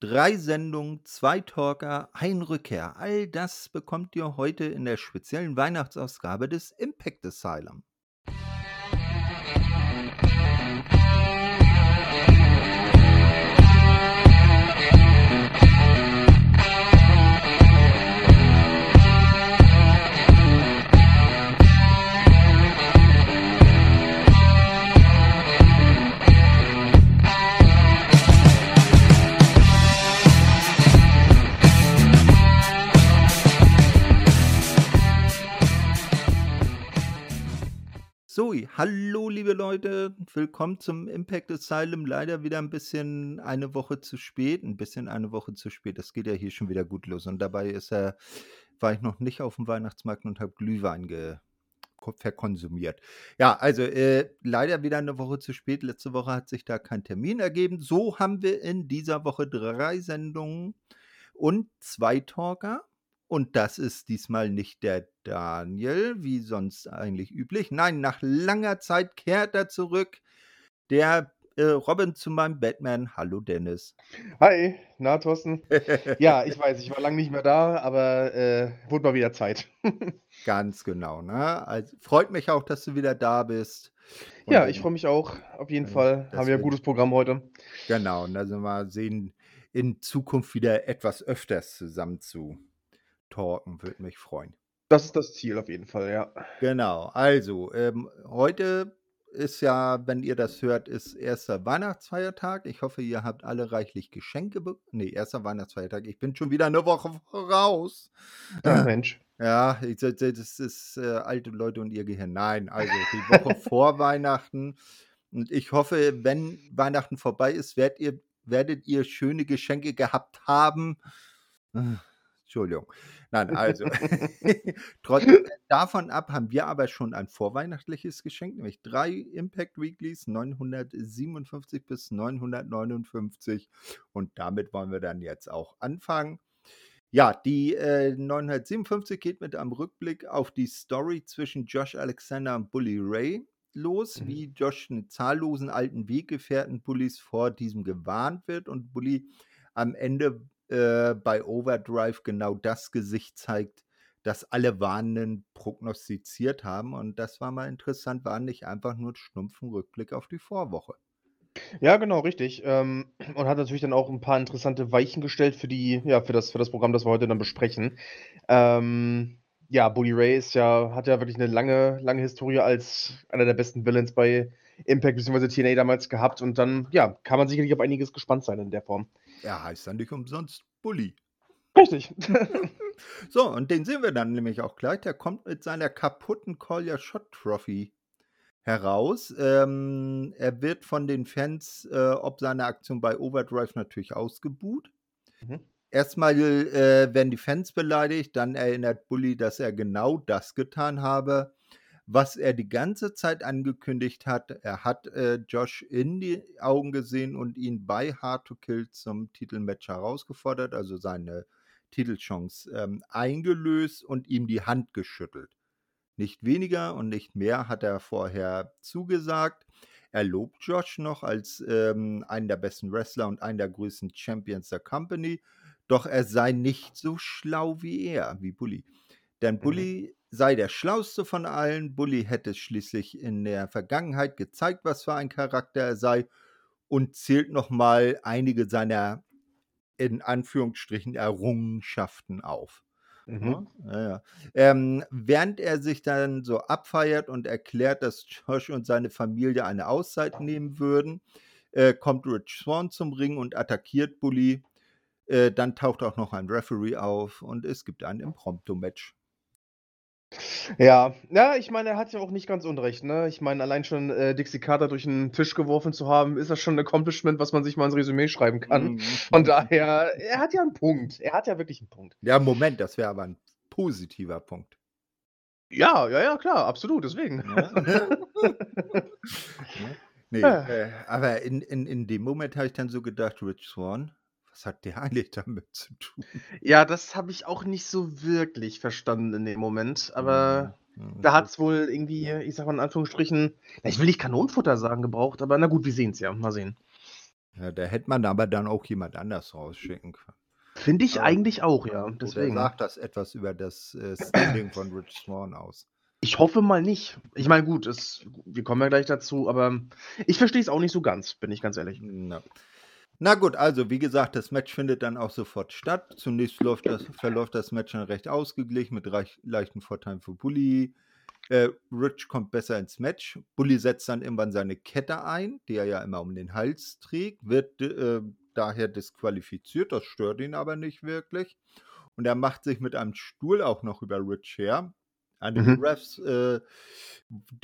Drei Sendungen, zwei Talker, ein Rückkehr. All das bekommt ihr heute in der speziellen Weihnachtsausgabe des Impact Asylum. So, hallo liebe Leute, willkommen zum Impact Asylum. Leider wieder ein bisschen eine Woche zu spät, ein bisschen eine Woche zu spät. Das geht ja hier schon wieder gut los. Und dabei ist er, war ich noch nicht auf dem Weihnachtsmarkt und habe Glühwein ge verkonsumiert. Ja, also äh, leider wieder eine Woche zu spät. Letzte Woche hat sich da kein Termin ergeben. So haben wir in dieser Woche drei Sendungen und zwei Talker. Und das ist diesmal nicht der Daniel, wie sonst eigentlich üblich. Nein, nach langer Zeit kehrt er zurück. Der äh, Robin zu meinem Batman. Hallo Dennis. Hi, na Thorsten. ja, ich weiß, ich war lange nicht mehr da, aber äh, wurde mal wieder Zeit. Ganz genau. Ne? Also, freut mich auch, dass du wieder da bist. Und ja, ich freue mich auch. Auf jeden Fall haben wir ein gutes Programm heute. Genau, und also mal sehen, in Zukunft wieder etwas öfters zusammen zu talken, würde mich freuen. Das ist das Ziel auf jeden Fall, ja. Genau, also ähm, heute ist ja, wenn ihr das hört, ist erster Weihnachtsfeiertag. Ich hoffe, ihr habt alle reichlich Geschenke bekommen. Nee, erster Weihnachtsfeiertag. Ich bin schon wieder eine Woche voraus. Ja, Mensch. Ja, ich, das ist äh, alte Leute und ihr Gehirn. Nein, also die Woche vor Weihnachten. Und ich hoffe, wenn Weihnachten vorbei ist, werdet ihr, werdet ihr schöne Geschenke gehabt haben. Entschuldigung. Nein, also, trotzdem davon ab haben wir aber schon ein vorweihnachtliches Geschenk, nämlich drei Impact Weeklies, 957 bis 959. Und damit wollen wir dann jetzt auch anfangen. Ja, die äh, 957 geht mit einem Rückblick auf die Story zwischen Josh Alexander und Bully Ray los, mhm. wie Josh einen zahllosen alten Weggefährten Bullys vor diesem gewarnt wird und Bully am Ende äh, bei Overdrive genau das Gesicht zeigt, das alle Warnenden prognostiziert haben. Und das war mal interessant, war nicht einfach nur ein stumpfen Rückblick auf die Vorwoche. Ja, genau, richtig. Ähm, und hat natürlich dann auch ein paar interessante Weichen gestellt für die, ja, für das, für das Programm, das wir heute dann besprechen. Ähm, ja, Bully Ray ist ja, hat ja wirklich eine lange, lange Historie als einer der besten Villains bei Impact bzw. TNA damals gehabt und dann, ja, kann man sicherlich auf einiges gespannt sein in der Form. Er heißt dann nicht umsonst Bully. Richtig. so, und den sehen wir dann nämlich auch gleich. Der kommt mit seiner kaputten Collier Shot Trophy heraus. Ähm, er wird von den Fans äh, ob seiner Aktion bei Overdrive natürlich ausgebuht. Mhm. Erstmal äh, werden die Fans beleidigt, dann erinnert Bully, dass er genau das getan habe was er die ganze Zeit angekündigt hat. Er hat äh, Josh in die Augen gesehen und ihn bei Hard to Kill zum Titelmatch herausgefordert, also seine Titelchance ähm, eingelöst und ihm die Hand geschüttelt. Nicht weniger und nicht mehr hat er vorher zugesagt. Er lobt Josh noch als ähm, einen der besten Wrestler und einen der größten Champions der Company. Doch er sei nicht so schlau wie er, wie Bully. Denn mhm. Bully sei der schlauste von allen. Bully hätte schließlich in der Vergangenheit gezeigt, was für ein Charakter er sei und zählt nochmal einige seiner in Anführungsstrichen Errungenschaften auf. Mhm. Ja, ja. Ähm, während er sich dann so abfeiert und erklärt, dass Josh und seine Familie eine Auszeit nehmen würden, äh, kommt Rich Swan zum Ring und attackiert Bully. Äh, dann taucht auch noch ein Referee auf und es gibt ein Impromptu-Match. Ja, ja, ich meine, er hat ja auch nicht ganz unrecht, ne? Ich meine, allein schon äh, Dixie Carter durch den Tisch geworfen zu haben, ist das schon ein Accomplishment, was man sich mal ins Resümee schreiben kann. Mhm. Von daher, er hat ja einen Punkt. Er hat ja wirklich einen Punkt. Ja, Moment, das wäre aber ein positiver Punkt. Ja, ja, ja, klar, absolut, deswegen. Ja. nee, äh, aber in, in, in dem Moment habe ich dann so gedacht, Rich Swan, was hat der eigentlich damit zu tun? Ja, das habe ich auch nicht so wirklich verstanden in dem Moment, aber ja, ja, da hat es wohl irgendwie, ich sag mal in Anführungsstrichen, ich will nicht Kanonenfutter sagen, gebraucht, aber na gut, wir sehen es ja. Mal sehen. Ja, da hätte man aber dann auch jemand anders rausschicken können. Finde ich Aber eigentlich auch, ja. Deswegen. sagt das etwas über das, äh, Standing von Rich Swann aus? Ich hoffe mal nicht. Ich meine, gut, es wir kommen ja gleich dazu, aber ich verstehe es auch nicht so ganz, bin ich ganz ehrlich. Na. Na gut, also wie gesagt, das Match findet dann auch sofort statt. Zunächst das verläuft das Match dann recht ausgeglichen mit reich leichten Vorteilen für Bully. Äh, Rich kommt besser ins Match. Bully setzt dann irgendwann seine Kette ein, die er ja immer um den Hals trägt, wird äh, daher disqualifiziert. Das stört ihn aber nicht wirklich. Und er macht sich mit einem Stuhl auch noch über Rich her. Einige Mhm. Refs äh,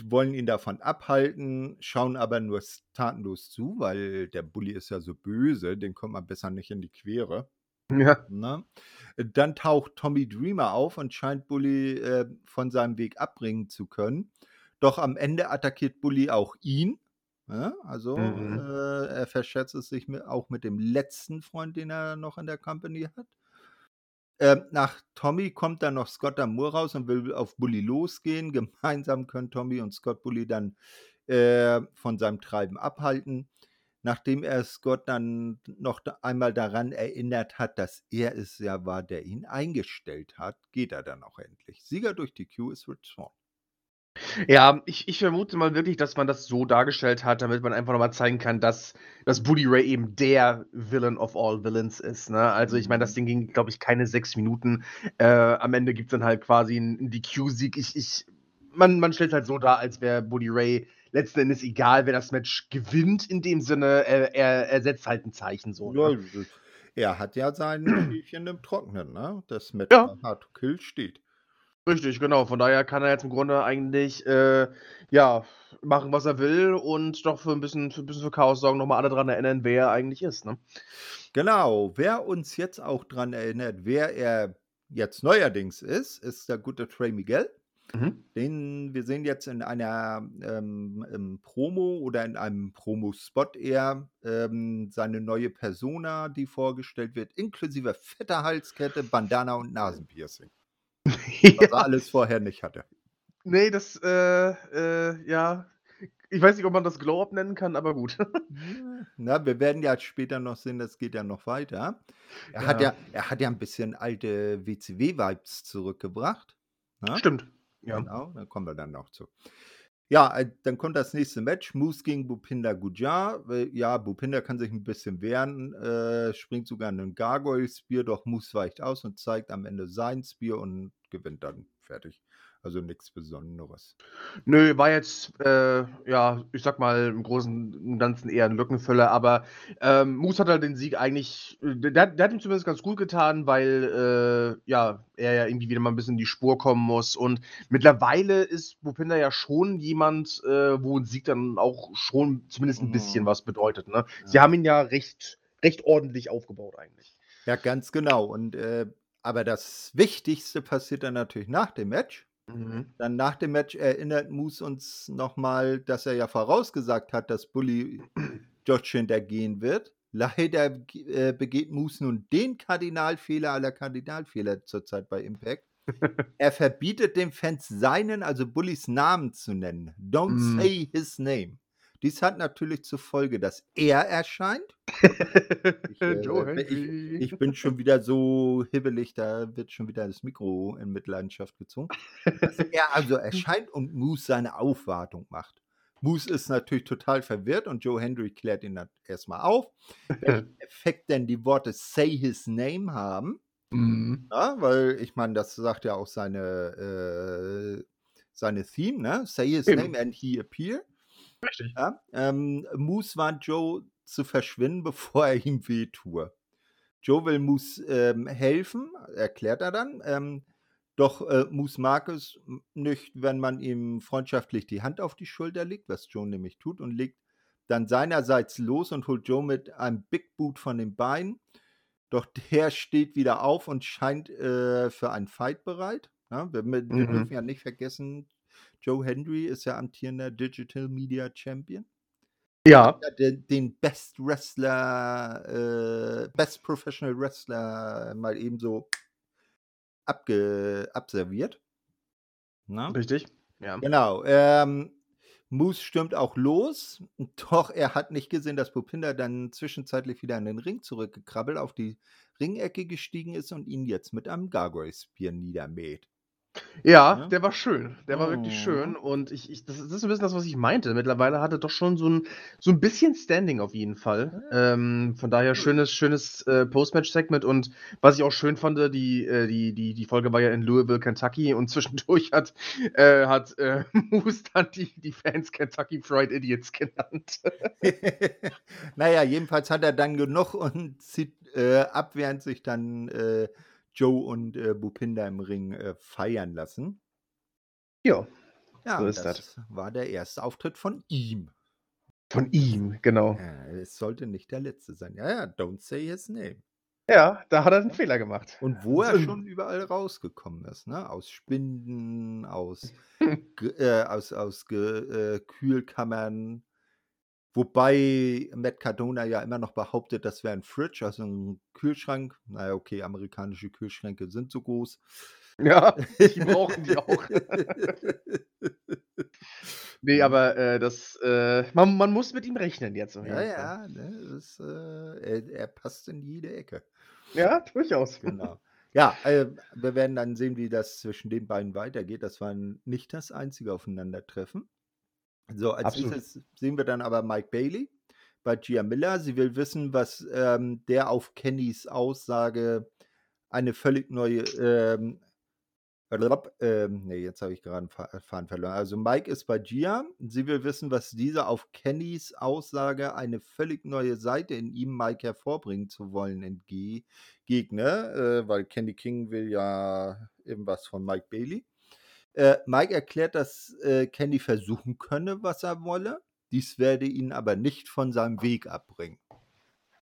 wollen ihn davon abhalten, schauen aber nur tatenlos zu, weil der Bully ist ja so böse, den kommt man besser nicht in die Quere. Ja. Ne? Dann taucht Tommy Dreamer auf und scheint Bully äh, von seinem Weg abbringen zu können. Doch am Ende attackiert Bully auch ihn. Ja, also Mhm. äh, er verschätzt es sich mit, auch mit dem letzten Freund, den er noch in der Company hat. Ähm, nach Tommy kommt dann noch Scott D'Amour raus und will auf Bully losgehen. Gemeinsam können Tommy und Scott Bully dann äh, von seinem Treiben abhalten. Nachdem er Scott dann noch einmal daran erinnert hat, dass er es ja war, der ihn eingestellt hat, geht er dann auch endlich. Sieger durch die Q ist Rich Swann. Ja, ich ich vermute mal wirklich, dass man das so dargestellt hat, damit man einfach noch mal zeigen kann, dass dass Bully Ray eben der Villain of all Villains ist, ne? Also, ich meine, das Ding ging, glaube ich, keine 6 Minuten. Äh, am Ende gibt's dann halt quasi 'n 'n DQ-Sieg. Ich ich man man stellt's halt so dar, als wäre Bully Ray letzten Endes egal, wer das Match gewinnt in dem Sinne, er er er setzt halt 'n Zeichen so, Ja, ne? das ist er hat ja sein Schäfchen im Trockenen, ne? Das Match Ja. Hard to Kill steht. Richtig, genau. Von daher kann er jetzt im Grunde eigentlich, äh, ja, machen, was er will und doch für 'n bisschen für 'n bisschen für Chaos sorgen, noch mal alle dran erinnern, wer er eigentlich ist, ne? Genau, wer uns jetzt auch dran erinnert, wer er jetzt neuerdings ist, ist der gute Trey Miguel. Mhm. Den wir sehen jetzt in einer, ähm, Promo oder in einem Promospot eher, ähm, seine neue Persona, die vorgestellt wird, inklusive fetter Halskette, Bandana und Nasenpiercing. Was er Ja. alles vorher nicht hatte. Ne, das, äh, äh, ja ich weiß nicht, ob man das Glow-Up nennen kann, aber gut. Ja, na, wir werden ja später noch sehen, das geht ja noch weiter. Er hat Ja. ja er hat ja 'n bisschen alte WCW-Vibes zurückgebracht, ne? Stimmt, ja. Genau, da kommen wir dann noch zu. Ja, äh, dann kommt das nächste Match, Moose gegen Bhupinder Gujjar. Äh, ja, Bhupinder kann sich 'n bisschen wehren, äh, springt sogar in 'nen Gargoyle Spear, doch Moose weicht aus und zeigt am Ende sein Spear und gewinnt dann. Fertig. Also, nix Besonderes. Nö, war jetzt, äh, ja, ich sage mal, im Großen und Ganzen eher 'n Lückenfüller, aber, ähm, Moose hat halt den Sieg eigentlich der hat der hat ihm zumindest ganz gut getan, weil, äh, ja, er ja irgendwie wieder mal 'n bisschen in die Spur kommen muss und mittlerweile ist Bhupinder ja schon jemand, äh, wo 'n Sieg dann auch schon zumindest 'n bisschen Mhm. was bedeutet, ne? Sie Ja. haben ihn ja recht recht ordentlich aufgebaut eigentlich. Ja, ganz genau. Und, äh aber das Wichtigste passiert dann natürlich nach dem Match. Mhm. Dann nach dem Match erinnert Moose uns noch mal, dass er ja vorausgesagt hat, dass Bully Josh hintergehen wird. Leider äh, begeht Moose nun den Kardinalfehler aller Kardinalfehler zurzeit bei Impact. Er verbietet den Fans seinen, also Bullys Namen zu nennen. Don't Mhm. say his name. Dies hat natürlich zur Folge, dass er erscheint. Ich, äh, ich ich bin schon wieder so hibbelig, da wird schon wieder das Mikro in Mitleidenschaft gezogen. Dass er also erscheint und Moose seine Aufwartung macht. Moose ist natürlich total verwirrt und Joe Hendry klärt ihn dann erst mal auf, welchen Effekt denn die Worte „Say his name“ haben. Mhm. Ja, weil ich meine, das sagt ja auch seine äh, seine Theme, ne? „Say his Eben. name and he appear“. Richtig. Ja, ähm, Moose warnt Joe zu verschwinden, bevor er ihm wehtue. Joe will Moose, ähm, helfen, erklärt er dann, ähm, doch, äh, Moose mag es nicht, wenn man ihm freundschaftlich die Hand auf die Schulter legt, was Joe nämlich tut und legt dann seinerseits los und holt Joe mit einem Big Boot von den Beinen. Doch der steht wieder auf und scheint, äh, für einen Fight bereit, ja? Wir wir wir dürfen Mhm. ja nicht vergessen, Joe Hendry ist ja amtierender Digital Media Champion. Ja. Den den Best Wrestler, äh Best Professional Wrestler mal eben so abge abserviert. Ne? Richtig, ja. Genau, ähm, Moose stürmt auch los, doch er hat nicht gesehen, dass Bupinda dann zwischenzeitlich wieder in den Ring zurückgekrabbelt, auf die Ringecke gestiegen ist und ihn jetzt mit einem Gargoyle Spear niedermäht. Ja, Ja. der war schön. Der war wirklich Mhm. schön und ich ich das ist das ist 'n bisschen das, was ich meinte. Mittlerweile hat er doch schon so 'n so 'n bisschen Standing auf jeden Fall. Ähm, von daher schönes schönes, äh, Post-Match-Segment und was ich auch schön fand, die äh, die die die Folge war ja in Louisville, Kentucky und zwischendurch hat äh, hat, äh, Moose dann die die Fans Kentucky Fried Idiots genannt. Na ja, jedenfalls hat er dann genug und zieht äh, ab, während sich dann, äh, Joe und, äh, Bupinda im Ring, äh, feiern lassen. Ja, Ja, so ist das. das war der erste Auftritt von ihm. Von ihm, genau. Ja, es sollte nicht der letzte sein. Ja, ja, don't say his name. Ja, da hat er 'n Fehler gemacht. Und wo er schon überall rausgekommen ist, ne? Aus Spinden, aus äh, aus aus Ge äh, Kühlkammern. Wobei Matt Cardona ja immer noch behauptet, das wäre 'n Fridge, also 'n Kühlschrank. Na ja, okay, amerikanische Kühlschränke sind so groß. Ja, die brauchen die auch. Ne, Mhm. aber, äh, das, äh man man muss mit ihm rechnen jetzt Ja, ja, ne, das, äh er er passt in jede Ecke. Ja, durchaus. Genau. Ja, äh, wir werden dann sehen, wie das zwischen den beiden weitergeht. Das war nicht das einzige Aufeinandertreffen. So, als Absolut. Nächstes sehen wir dann aber Mike Bailey bei Gia Miller. Sie will wissen, was, ähm, der auf Kennys Aussage eine völlig neue, ähm ähm, ne, jetzt habe ich gerade 'n Fa Faden verloren. Also, Mike ist bei Gia. Sie will wissen, was diese auf Kennys Aussage, eine völlig neue Seite in ihm, Mike, hervorbringen zu wollen, entge gegne, äh, weil Kenny King will ja irgendwas von Mike Bailey. Äh, Mike erklärt, dass, äh, Kenny versuchen könne, was er wolle. Dies werde ihn aber nicht von seinem Weg abbringen.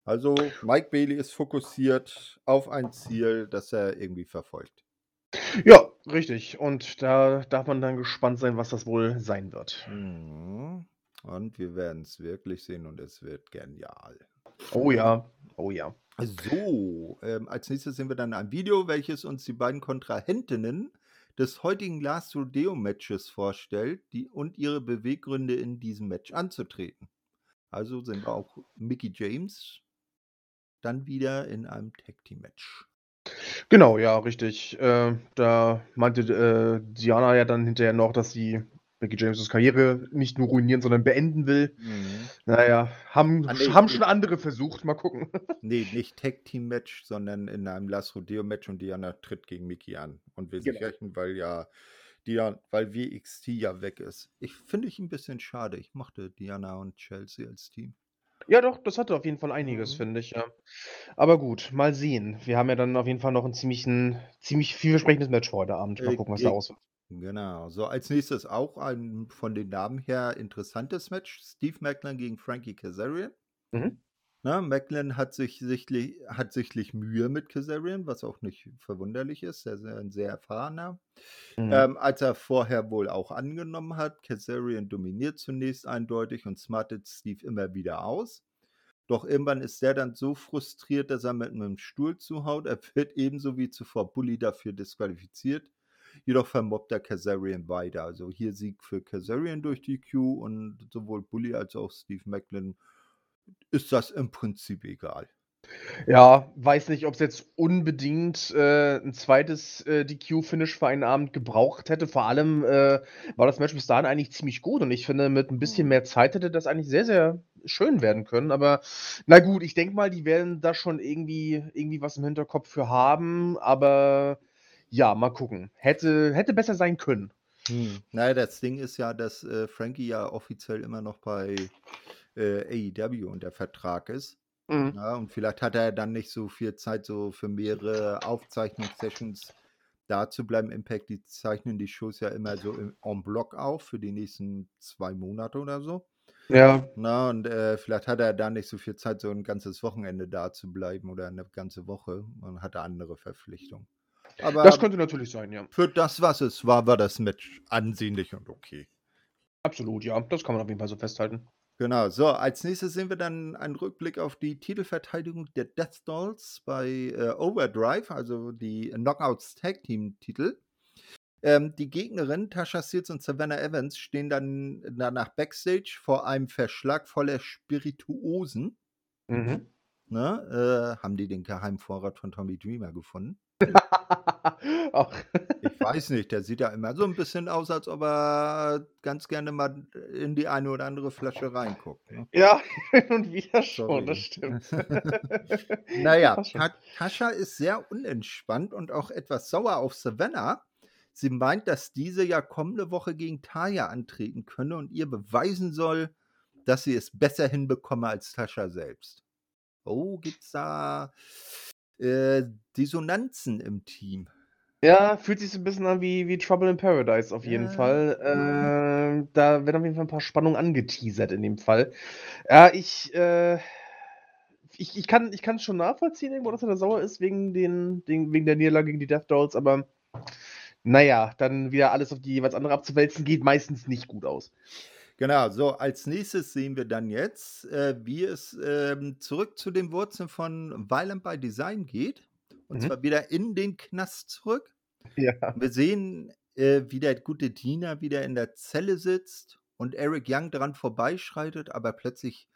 Also, Mike Bailey ist fokussiert auf ein Ziel, das er irgendwie verfolgt. Ja, richtig. Und da darf man dann gespannt sein, was das wohl sein wird. Mhm. Und wir werden's wirklich sehen und es wird genial. Oh ja, oh ja. So, ähm, als Nächstes sehen wir dann ein Video, welches uns die beiden Kontrahentinnen des heutigen Last Rodeo Matches vorstellt, die und ihre Beweggründe in diesem Match anzutreten. Also wir auch Mickie James dann wieder in einem Tag Team Match. Genau, ja, richtig. Äh, da meinte, äh, Diana ja dann hinterher noch, dass sie Mickie James' Karriere nicht nur ruinieren, sondern beenden will. Mhm. Na ja, haben Ah, sch ne, haben schon andere versucht, mal gucken. Ne, nicht Tag Team Match, sondern in einem Last Rodeo Match und Diana tritt gegen Mickie an und will sich Genau. rächen, weil ja Dian weil WXT ja weg ist. Ich finde ich 'n bisschen schade. Ich mochte Diana und Chelsea als Team. Ja doch, das hatte auf jeden Fall einiges, Mhm. finde ich, ja. Aber gut, mal sehen. Wir haben ja dann auf jeden Fall noch 'n ziemlichen ziemlich vielversprechendes Match heute Abend. Mal Äh, gucken, was da ge raus wird. Genau. So, als Nächstes auch ein von den Namen her interessantes Match. Steve Maclin gegen Frankie Kazarian. Mhm. Ne, Maclin hat sich sichtlich hat sichtlich Mühe mit Kazarian, was auch nicht verwunderlich ist. Er ist ja 'n sehr erfahrener. Mhm. Ähm, als er vorher wohl auch angenommen hat, Kazarian dominiert zunächst eindeutig und smartet Steve immer wieder aus. Doch irgendwann ist der dann so frustriert, dass er mit 'nem Stuhl zuhaut. Er wird ebenso wie zuvor Bully dafür disqualifiziert. Jedoch vermobbt er Kazarian weiter. Also, hier Sieg für Kazarian durch DQ und sowohl Bully als auch Steve Maclin ist das im Prinzip egal. Ja, weiß nicht, ob's jetzt unbedingt, äh, 'n zweites, äh, DQ-Finish für einen Abend gebraucht hätte. Vor allem, äh, war das Match bis dahin eigentlich ziemlich gut und ich finde, mit 'n bisschen Mhm. mehr Zeit hätte das eigentlich sehr, sehr schön werden können. Aber na gut, ich denke mal, die werden da schon irgendwie irgendwie was im Hinterkopf für haben, aber ja, mal gucken. Hätte hätte besser sein können. Hm, na ja, das Ding ist ja, dass, äh, Frankie ja offiziell immer noch bei, äh, AEW unter Vertrag ist. Mhm. Ja, und vielleicht hat er dann nicht so viel Zeit, so für mehrere Aufzeichnungssessions da zu bleiben. Impact, die zeichnen die Shows ja immer so im en bloc auf für die nächsten 2 Monate oder so. Ja. Na, und, äh, vielleicht hat er da nicht so viel Zeit, so 'n ganzes Wochenende da zu bleiben oder 'ne ganze Woche und hat andere Verpflichtungen. Das Aber könnte natürlich sein, ja. für das, was es war, war das Match ansehnlich und okay. Absolut, ja. Das kann man auf jeden Fall so festhalten. Genau. So, als Nächstes sehen wir dann einen Rückblick auf die Titelverteidigung der Death Dolls bei, äh, Overdrive, also die Knockouts Tag Team Titel. Ähm, die Gegnerinnen, Tasha Steels und Savannah Evans, stehen dann danach Backstage vor einem Verschlag voller Spirituosen. Mhm. Ne? Äh, haben die den Geheimvorrat von Tommy Dreamer gefunden? Ich weiß nicht, der sieht ja immer so ein bisschen aus, als ob er ganz gerne mal in die eine oder andere Flasche reinguckt. Ne? Ja, und wieder schon, Sorry. das stimmt. Naja, Tascha ist sehr unentspannt und auch etwas sauer auf Savannah. Sie meint, dass diese ja kommende Woche gegen Taya antreten könne und ihr beweisen soll, dass sie es besser hinbekomme als Tascha selbst. Oh, gibt's da äh, Dissonanzen im Team? Ja, fühlt sich so ein bisschen an wie, wie Trouble in Paradise auf jeden Ja. Fall. Ähm, da werden auf jeden Fall ein paar Spannungen angeteasert in dem Fall. Ja, ich, äh, ich, ich kann ich es schon nachvollziehen, irgendwo, dass er da sauer ist wegen, den, den, wegen der Niederlage gegen die Death Dolls, aber naja, dann wieder alles auf die jeweils andere abzuwälzen, geht meistens nicht gut aus. Genau, so als nächstes sehen wir dann jetzt, äh, wie es ähm, zurück zu den Wurzeln von Violent by Design geht. Und Mhm. zwar wieder in den Knast zurück. Ja. Wir sehen, äh, wie der gute Diener wieder in der Zelle sitzt und Eric Young dran vorbeischreitet, aber plötzlich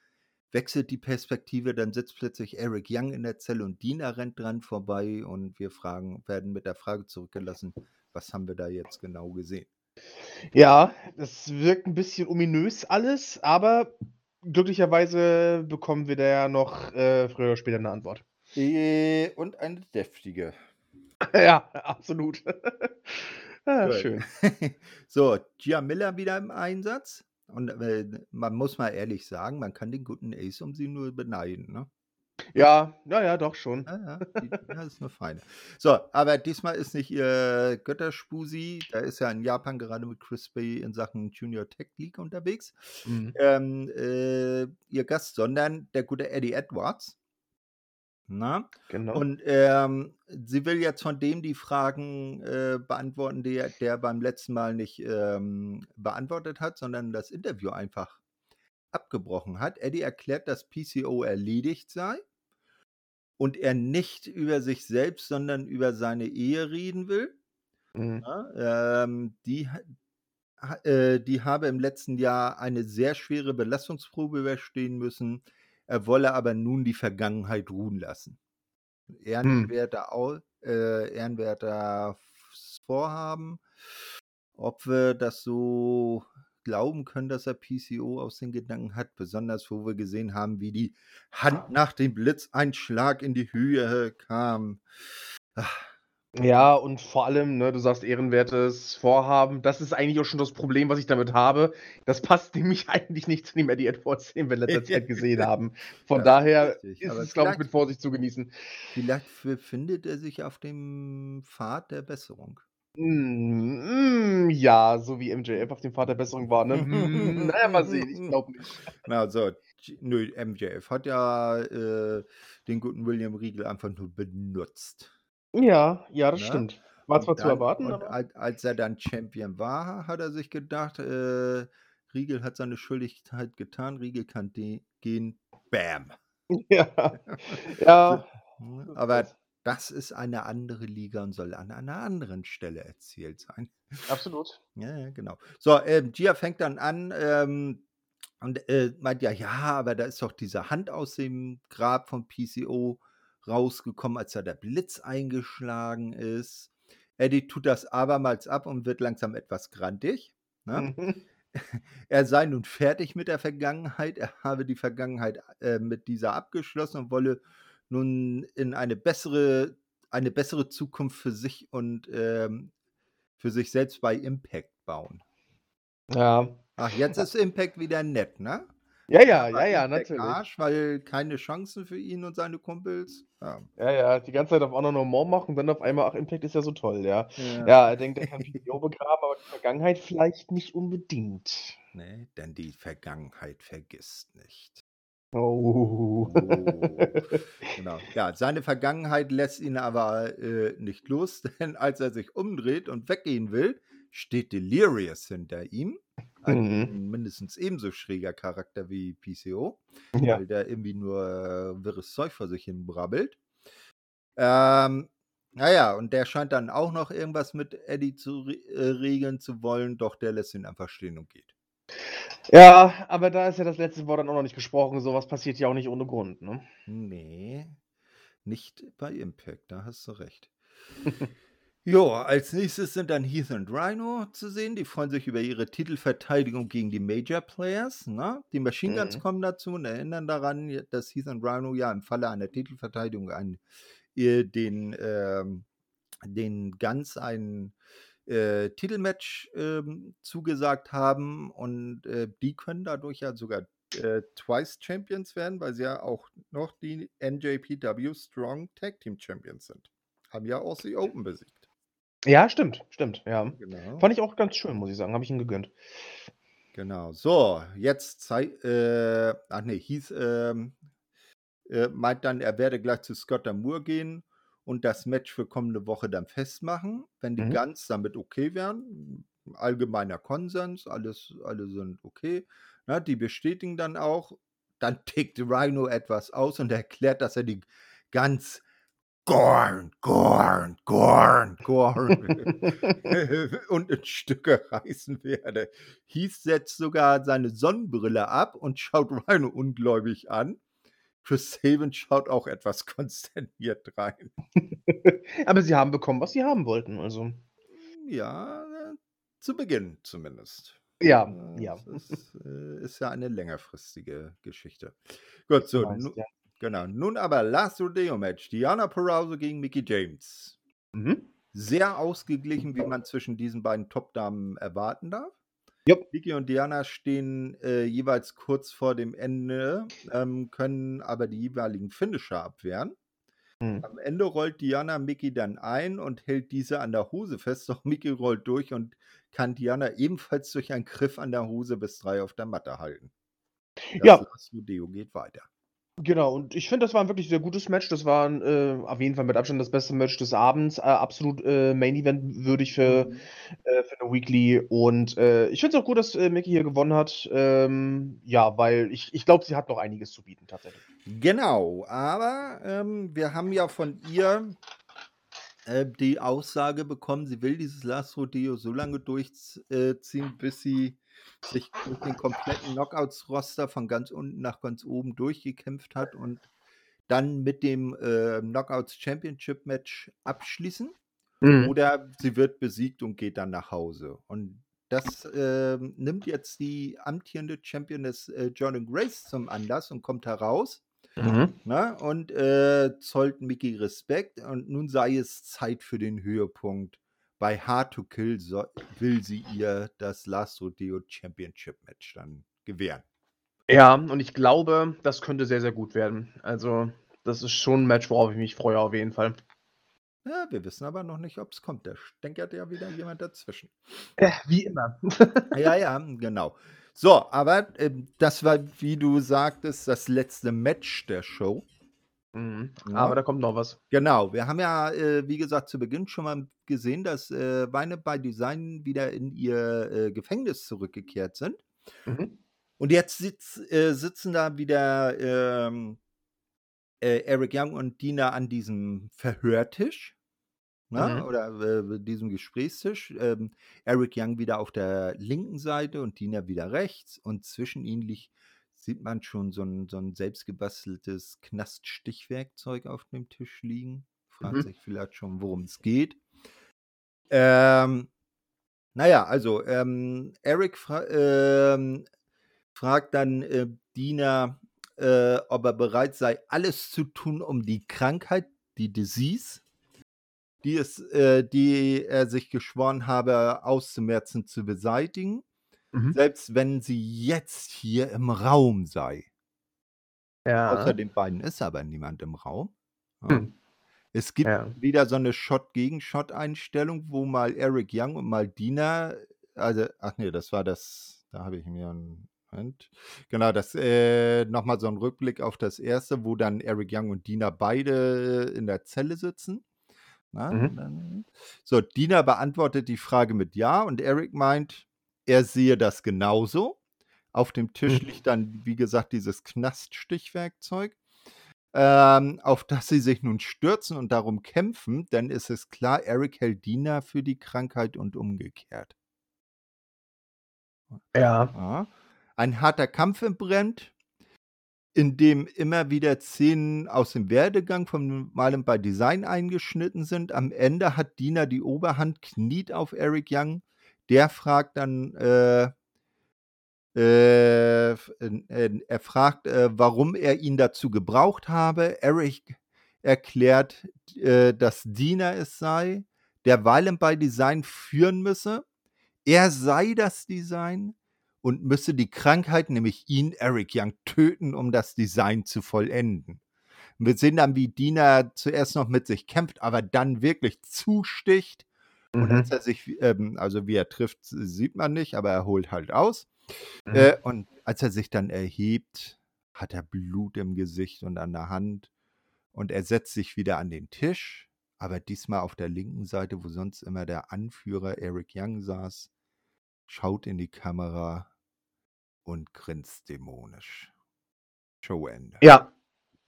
wechselt die Perspektive, dann sitzt plötzlich Eric Young in der Zelle und Diener rennt dran vorbei und wir fragen, werden mit der Frage zurückgelassen, was haben wir da jetzt genau gesehen? Ja, das wirkt ein bisschen ominös alles, aber glücklicherweise bekommen wir da ja noch äh, früher oder später eine Antwort. Äh, Und eine deftige. Ja, absolut. ah, Gut. schön. so, Miller wieder im Einsatz. Und äh, man muss mal ehrlich sagen, man kann den guten Ace um sie nur beneiden. Ne? Ja, ja, ja, doch schon. Ja, ja, die, ja, ist eine feine. So, aber diesmal ist nicht ihr Götterspusi. Da ist ja in Japan gerade mit Chris Bay in Sachen Junior Tech League unterwegs. Mhm. Ähm, äh, ihr Gast, sondern der gute Eddie Edwards. Na? Genau. Und ähm, sie will jetzt von dem die Fragen äh, beantworten, die er- der beim letzten Mal nicht ähm, beantwortet hat, sondern das Interview einfach abgebrochen hat. Eddie erklärt, dass PCO erledigt sei und er nicht über sich selbst, sondern über seine Ehe reden will. Mhm. Ja, ähm, die, äh, die habe im letzten Jahr eine sehr schwere Belastungsprobe überstehen müssen. Er wolle aber nun die Vergangenheit ruhen lassen. Ehrenwerter, Au äh, ehrenwerter Vorhaben. Ob wir das so glauben können, dass er PCO aus den Gedanken hat, besonders wo wir gesehen haben, wie die Hand nach dem Blitzeinschlag in die Höhe kam. Ach, Ja, und vor allem, ne, du sagst ehrenwertes Vorhaben. Das ist eigentlich auch schon das Problem, was ich damit habe. Das passt nämlich eigentlich nicht zu dem Eddie Edwards, den wir in letzter Zeit gesehen haben. Von Ja, daher richtig. ist Aber es, glaube ich, mit Vorsicht zu genießen. Vielleicht befindet er sich auf dem Pfad der Besserung. Mm, mm, ja, so wie MJF auf dem Pfad der Besserung war, ne? Mm, naja, mal sehen, ich glaube nicht. Na so, nö, MJF hat ja äh, den guten William Riegel einfach nur benutzt. Ja, ja, das Ne? stimmt. War zwar zu erwarten, aber. als, als er dann Champion war, hat er sich gedacht, äh, Riegel hat seine Schuldigkeit getan, Riegel kann gehen, bam. Ja. ja. Ist Aber das. ist eine andere Liga und soll an einer anderen Stelle erzählt sein. Absolut. Ja, ja, genau. So, ähm, Gia fängt dann an ähm, und äh, meint ja, ja, aber da ist doch diese Hand aus dem Grab von PCO rausgekommen, als da der Blitz eingeschlagen ist. Eddie tut das abermals ab und wird langsam etwas grantig. Ne? Mhm. Er sei nun fertig mit der Vergangenheit. Er habe die Vergangenheit äh, mit dieser abgeschlossen und wolle nun in eine bessere, eine bessere Zukunft für sich und ähm, für sich selbst bei Impact bauen. Ja. Ach, jetzt ist Impact wieder nett, ne? Ja, ja, ja, ja, natürlich. Arsch, weil keine Chancen für ihn und seine Kumpels. Ja. Ja, ja, die ganze Zeit auf Honor No More machen, dann auf einmal, ach, Impact ist ja so toll, ja. Ja. Ja, er denkt, er kann PCO begraben, aber die Vergangenheit vielleicht nicht unbedingt. Nee, denn die Vergangenheit vergisst nicht. Oh. Oh. Genau. Ja, seine Vergangenheit lässt ihn aber äh, nicht los, denn als er sich umdreht und weggehen will, steht Delirious hinter ihm. Ein mindestens ebenso schräger Charakter wie PCO, ja. weil der irgendwie nur äh, wirres Zeug vor sich hin brabbelt. Ähm, Naja, und der scheint dann auch noch irgendwas mit Eddie zu äh, regeln zu wollen, doch der lässt ihn einfach stehen und geht. Ja, aber da ist ja das letzte Wort dann auch noch nicht gesprochen. So was passiert ja auch nicht ohne Grund, ne? Ne, nicht bei Impact, da hast du recht. Jo, als nächstes sind dann Heath und Rhino zu sehen. Die freuen sich über ihre Titelverteidigung gegen die Major Players. Ne? Die Machine Guns Mhm. kommen dazu und erinnern daran, dass Heath und Rhino ja im Falle einer Titelverteidigung einen, den, ähm, den Guns ein äh, Titelmatch ähm, zugesagt haben und äh, die können dadurch ja sogar äh, Twice Champions werden, weil sie ja auch noch die NJPW Strong Tag Team Champions sind. Haben ja Aussie Open besiegt. Ja, stimmt, stimmt, ja. Genau. Fand ich auch ganz schön, muss ich sagen. Habe ich ihm gegönnt. Genau. So, jetzt zei äh, ach nee, hieß, ähm, äh, meint dann, er werde gleich zu Scott Moore gehen und das Match für kommende Woche dann festmachen, wenn die Mhm. Guns damit okay wären. Allgemeiner Konsens, alles, alle sind okay. Na, die bestätigen dann auch. Dann tickt Rhino etwas aus und erklärt, dass er die Guns Gorn, Gorn, Gorn, Gorn und in Stücke reißen werde. Heath setzt sogar seine Sonnenbrille ab und schaut Rhino ungläubig an. Chris Sabin schaut auch etwas konsterniert rein. Aber sie haben bekommen, was sie haben wollten, also. Ja, äh, zu Beginn zumindest. Ja, Äh, ja. Es ist, äh, ist ja eine längerfristige Geschichte. Gut, so, Meist, nu, ja. genau. Nun aber Last Rodeo Match. Diana Perazzo gegen Mickey James. Mhm. Sehr ausgeglichen, wie man zwischen diesen beiden Top-Damen erwarten darf. Jupp. Vicky und Diana stehen äh, jeweils kurz vor dem Ende, ähm, können aber die jeweiligen Finisher abwehren. Mhm. Am Ende rollt Diana Mickey dann ein und hält diese an der Hose fest, doch Mickey rollt durch und kann Diana ebenfalls durch einen Griff an der Hose bis drei auf der Matte halten. Das Ja. Rodeo geht weiter. Genau, und ich finde, das war ein wirklich sehr gutes Match. Das war ein, äh, auf jeden Fall mit Abstand das beste Match des Abends. Äh, absolut äh, Main Event würdig für, Mhm. äh, für eine Weekly. Und äh, ich finde es auch gut, dass äh, Mickey hier gewonnen hat. Ähm, ja, weil ich, ich glaube, sie hat noch einiges zu bieten, tatsächlich. Genau, aber ähm, wir haben ja von ihr die Aussage bekommen, sie will dieses Last Rodeo so lange durchziehen, bis sie sich durch den kompletten Knockouts-Roster von ganz unten nach ganz oben durchgekämpft hat und dann mit dem äh, Knockouts Championship Match abschließen. Mhm. Oder sie wird besiegt und geht dann nach Hause. Und das ähm, nimmt jetzt die amtierende Championess äh, Jordan Grace zum Anlass und kommt heraus Mhm. ne, und äh, zollt Mickey Respekt. Und nun sei es Zeit für den Höhepunkt. Bei Hard to Kill so, will sie ihr das Last Rodeo Championship Match dann gewähren. Ja, und ich glaube, das könnte sehr, sehr gut werden. Also, das ist schon ein Match, worauf ich mich freue, auf jeden Fall. Ja, wir wissen aber noch nicht, ob es kommt. Da stänkert ja wieder jemand dazwischen. Äh, wie immer. Ja, ja, genau. So, aber ähm, das war, wie du sagtest, das letzte Match der Show. Mhm. Ja. Aber da kommt noch was. Genau, wir haben ja, äh, wie gesagt, zu Beginn schon mal gesehen, dass äh, Weine by Design wieder in ihr äh, Gefängnis zurückgekehrt sind. Mhm. Und jetzt sitz, äh, sitzen da wieder ähm, äh, Eric Young und Dina an diesem Verhörtisch. Ne? Mhm. Oder äh, diesem Gesprächstisch. Ähm, Eric Young wieder auf der linken Seite und Dina wieder rechts. Und zwischen ihnen liegt, sieht man schon so ein, so ein selbstgebasteltes Knaststichwerkzeug auf dem Tisch liegen. Fragt Mhm. sich vielleicht schon, worum es geht. Ähm, naja, also ähm, Eric fra ähm, fragt dann äh, Dina, äh, ob er bereit sei, alles zu tun, um die Krankheit, die Disease, die, es, äh, die er sich geschworen habe, auszumerzen, zu beseitigen, Mhm. selbst wenn sie jetzt hier im Raum sei. Außer Ja. den beiden ist aber niemand im Raum. Ja. Hm. Es gibt Ja. wieder so eine Shot-gegen-Shot-Einstellung, wo mal Eric Young und mal Dina, also, ach nee, das war das, da habe ich mir einen Moment. Genau, das äh, nochmal so ein Rückblick auf das erste, wo dann Eric Young und Dina beide in der Zelle sitzen. Na, Mhm. dann, so, Dina beantwortet die Frage mit Ja und Eric meint, er sehe das genauso. Auf dem Tisch Mhm. liegt dann, wie gesagt, dieses Knaststichwerkzeug. ähm, auf das sie sich nun stürzen und darum kämpfen, denn es ist klar, Eric hält Dina für die Krankheit und umgekehrt. Ja. Ja. Ein harter Kampf entbrennt, in dem immer wieder Szenen aus dem Werdegang von Malem by Design eingeschnitten sind. Am Ende hat Dina die Oberhand, kniet auf Eric Young. Der fragt dann, äh, äh, f- äh, er fragt, äh, warum er ihn dazu gebraucht habe. Eric erklärt, äh, dass Dina es sei, der Weilen by Design führen müsse. Er sei das Design und müsse die Krankheit, nämlich ihn, Eric Young, töten, um das Design zu vollenden. Und wir sehen dann, wie Dina zuerst noch mit sich kämpft, aber dann wirklich zusticht. Und Mhm. als er sich, ähm, also wie er trifft, sieht man nicht, aber er holt halt aus. Mhm. Äh, und als er sich dann erhebt, hat er Blut im Gesicht und an der Hand. Und er setzt sich wieder an den Tisch, aber diesmal auf der linken Seite, wo sonst immer der Anführer Eric Young saß, schaut in die Kamera und grinst dämonisch. Showende. Ja,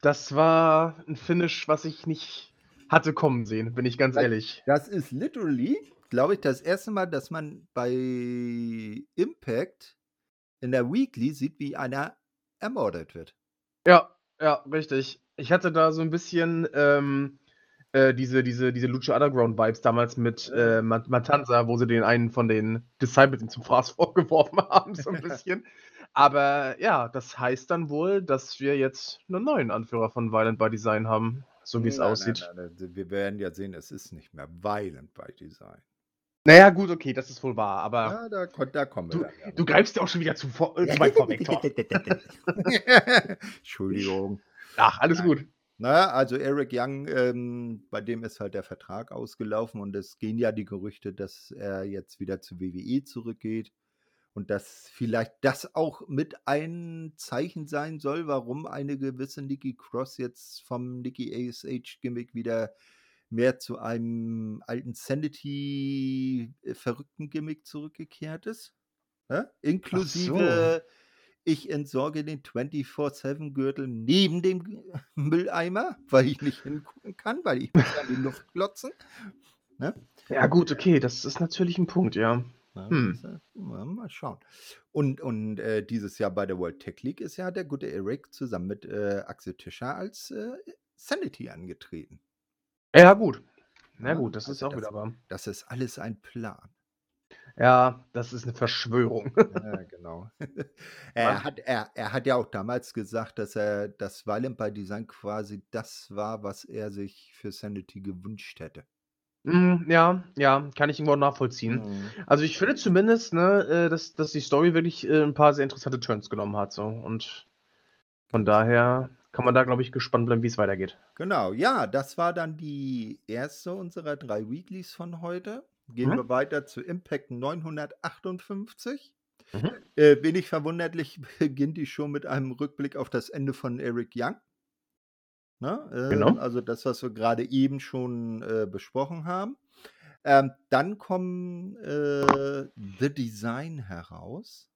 das war ein Finish, was ich nicht hatte kommen sehen, bin ich ganz Das- ehrlich. Das ist literally, glaube ich, das erste Mal, dass man bei Impact in der Weekly sieht, wie einer ermordet wird. Ja, ja, richtig. Ich hatte da so ein bisschen ähm, äh, diese, diese, diese Lucha Underground-Vibes damals mit äh, Mat- Matanza, wo sie den einen von den Disciples zum Fraß vorgeworfen haben, so ein bisschen. Aber ja, das heißt dann wohl, dass wir jetzt einen neuen Anführer von Violent by Design haben, so wie es aussieht. Nein, nein, wir werden ja sehen, es ist nicht mehr Violent by Design. Naja, gut, okay, das ist wohl wahr, aber Ja, da, da kommen wir du, ja du greifst ja auch schon wieder zu, vor, äh, zu weit vorweg. Entschuldigung. Ach, alles Nein. gut. Naja, also Eric Young, ähm, bei dem ist halt der Vertrag ausgelaufen und es gehen ja die Gerüchte, dass er jetzt wieder zu WWE zurückgeht und dass vielleicht das auch mit ein Zeichen sein soll, warum eine gewisse Nikki Cross jetzt vom Nikki ASH Gimmick wieder mehr zu einem alten Sanity äh, Gimmick zurückgekehrt ist. Ne? Inklusive ich entsorge den 24-7-Gürtel neben dem Mülleimer, weil ich nicht hingucken kann, weil ich muss an die Luft glotzen. Ja, gut, okay, das ist natürlich ein Punkt, ja. Ja, Hm. das, äh, mal schauen. Und, und äh, dieses Jahr bei der World Tech League ist ja der gute Eric zusammen mit äh, Axel Tischer als äh, Sanity angetreten. Ja, gut. Na Ja, gut, das ist also auch das- wieder wahr. Das ist alles ein Plan. Ja, das ist eine Verschwörung. Ja, genau. er, hat, er, er hat ja auch damals gesagt, dass er das Violent by Design quasi das war, was er sich für Sanity gewünscht hätte. Hm, ja, ja, kann ich irgendwo nachvollziehen. Mhm. Also ich finde zumindest, ne, äh, dass, dass die Story wirklich äh, ein paar sehr interessante Turns genommen hat. So. Und von daher kann man da, glaube ich, gespannt bleiben, wie es weitergeht. Genau, ja, das war dann die erste unserer drei Weeklies von heute. Gehen Mhm. wir weiter zu Impact 958. Mhm. Äh, wenig verwunderlich beginnt die Show mit einem Rückblick auf das Ende von Eric Young. Ne? Äh, Genau. Also das, was wir gerade eben schon äh, besprochen haben. Ähm, dann kommen äh, The Design heraus.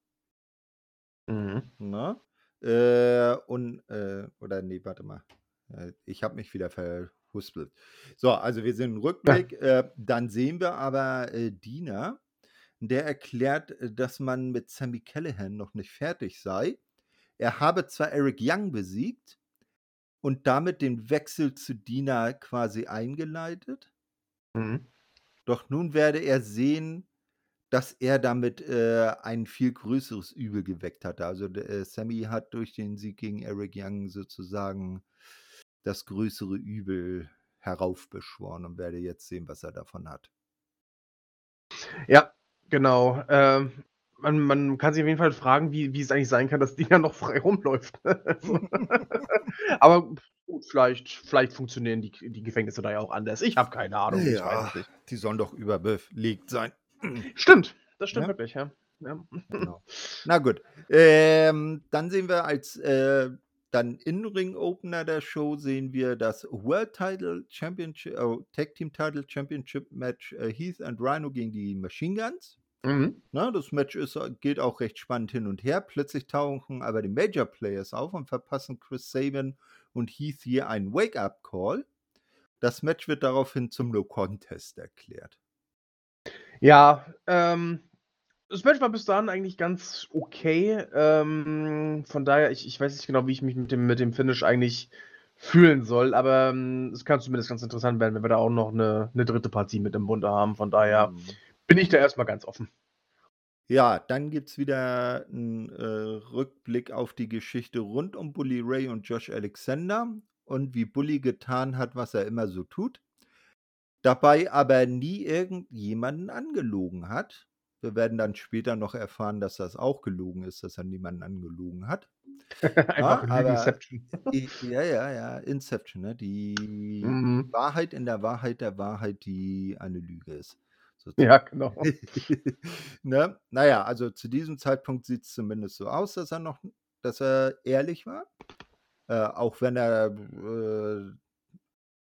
Mhm. Ne? Äh, und, äh, oder nee, warte mal. Äh, ich habe mich wieder verhuspelt. So, also wir sind im Rückblick. Äh, dann sehen wir aber Dina, der erklärt, dass man mit Sammy Callahan noch nicht fertig sei. Er habe zwar Eric Young besiegt und damit den Wechsel zu Dina quasi eingeleitet, Mhm. doch nun werde er sehen, dass er damit äh, ein viel größeres Übel geweckt hatte. Also äh, Sammy hat durch den Sieg gegen Eric Young sozusagen das größere Übel heraufbeschworen und werde jetzt sehen, was er davon hat. Ja, genau. Ähm, man, man kann sich auf jeden Fall fragen, wie, wie es eigentlich sein kann, dass Dina noch frei rumläuft. Also, Aber gut, vielleicht, vielleicht funktionieren die, die Gefängnisse da ja auch anders. Ich habe keine Ahnung. Nicht. die sollen doch überbelegt sein. Stimmt, das stimmt Ja. wirklich, ja. ja. Genau. Na gut. Ähm, dann sehen wir als äh, dann In-Ring-Opener der Show sehen wir das World Title Championship, oh, Tag Team Title Championship Match äh, Heath and Rhino gegen die Machine Guns. Mhm. Ne, das Match ist, geht auch recht spannend hin und her. Plötzlich tauchen aber die Major Players auf und verpassen Chris Sabin und Heath hier einen Wake-up-Call. Das Match wird daraufhin zum No Contest erklärt. Ja, ähm, das Match war bis dahin eigentlich ganz okay. Ähm, von daher, ich, ich weiß nicht genau, wie ich mich mit dem, mit dem Finish eigentlich fühlen soll, aber ähm, es kann zumindest ganz interessant werden, wenn wir da auch noch eine, eine dritte Partie mit im Bunde haben. Von daher mhm. Bin ich da erstmal ganz offen. Ja, dann gibt es wieder einen äh, Rückblick auf die Geschichte rund um Bully Ray und Josh Alexander und wie Bully getan hat, was er immer so tut. Dabei aber nie irgendjemanden angelogen hat. Wir werden dann später noch erfahren, dass das auch gelogen ist, dass er niemanden angelogen hat. Einfach ja, Inception. ja, ja, ja, Inception, ne? Die mhm. Wahrheit in der Wahrheit der Wahrheit, die eine Lüge ist. Sozusagen. Ja, genau. ne? Naja, also zu diesem Zeitpunkt sieht es zumindest so aus, dass er noch, dass er ehrlich war. Äh, auch wenn er äh,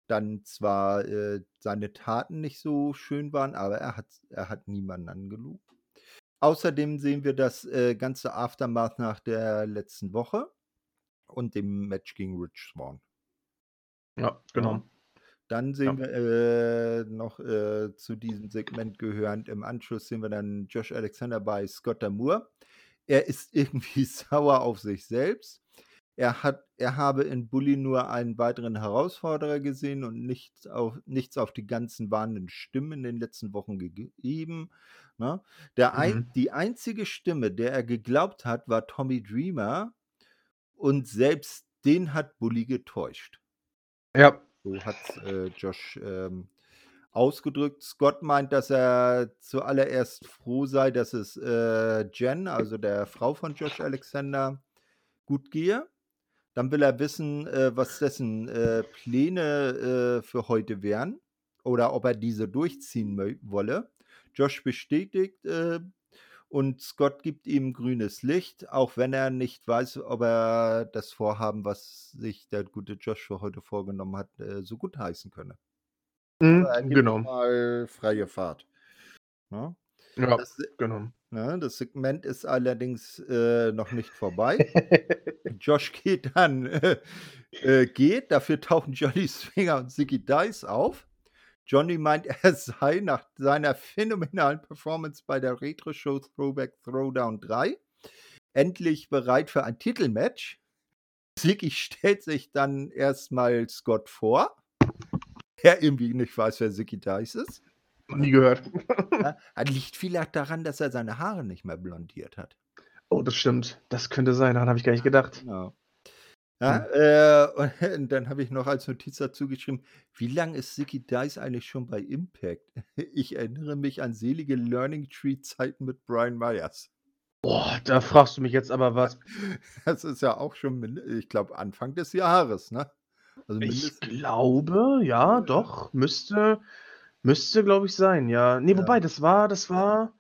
dann zwar äh, seine Taten nicht so schön waren, aber er hat, er hat niemanden angelogen. Außerdem sehen wir das äh, ganze Aftermath nach der letzten Woche und dem Match gegen Rich Swan. Ja, genau. Dann sehen ja. wir äh, noch äh, zu diesem Segment gehörend im Anschluss sehen wir dann Josh Alexander bei Scott Moore. Er ist irgendwie sauer auf sich selbst er, hat, er habe in Bully nur einen weiteren Herausforderer gesehen und nichts auf, nichts auf die ganzen warnenden Stimmen in den letzten Wochen gegeben. Ne? Der ein, mhm. Die einzige Stimme, der er geglaubt hat, war Tommy Dreamer und selbst den hat Bully getäuscht. Ja. So hat äh, Josh ähm, ausgedrückt. Scott meint, dass er zuallererst froh sei, dass es äh, Jen, also der Frau von Josh Alexander, gut gehe. Dann will er wissen, äh, was dessen äh, Pläne äh, für heute wären oder ob er diese durchziehen wolle. Josh bestätigt äh, und Scott gibt ihm grünes Licht, auch wenn er nicht weiß, ob er das Vorhaben, was sich der gute Josh für heute vorgenommen hat, äh, so gut heißen könne. Mhm, genau. Mal freie Fahrt. Ja, ja das, genau. Ne, das Segment ist allerdings äh, noch nicht vorbei. Josh geht dann, äh, äh, geht, dafür tauchen Johnny Swinger und Ziggy Dice auf. Johnny meint, er sei nach seiner phänomenalen Performance bei der Retro-Show Throwback Throwdown 3 endlich bereit für ein Titelmatch. Ziggy stellt sich dann erstmal Scott vor, der irgendwie nicht weiß, wer Ziggy Dice ist. Nie gehört. Ja, liegt vielleicht daran, dass er seine Haare nicht mehr blondiert hat. Oh, das stimmt. Das könnte sein, daran habe ich gar nicht gedacht. Genau. Ja, hm. äh, und dann habe ich noch als Notiz dazu geschrieben, wie lange ist Sicky Dice eigentlich schon bei Impact? Ich erinnere mich an selige Learning Tree-Zeiten mit Brian Myers. Boah, da fragst du mich jetzt aber was. Das ist ja auch schon, ich glaube, Anfang des Jahres, ne? Also ich glaube, ja, doch, müsste, Müsste, glaube ich, sein, ja. Ne, Ja. wobei, das war das war,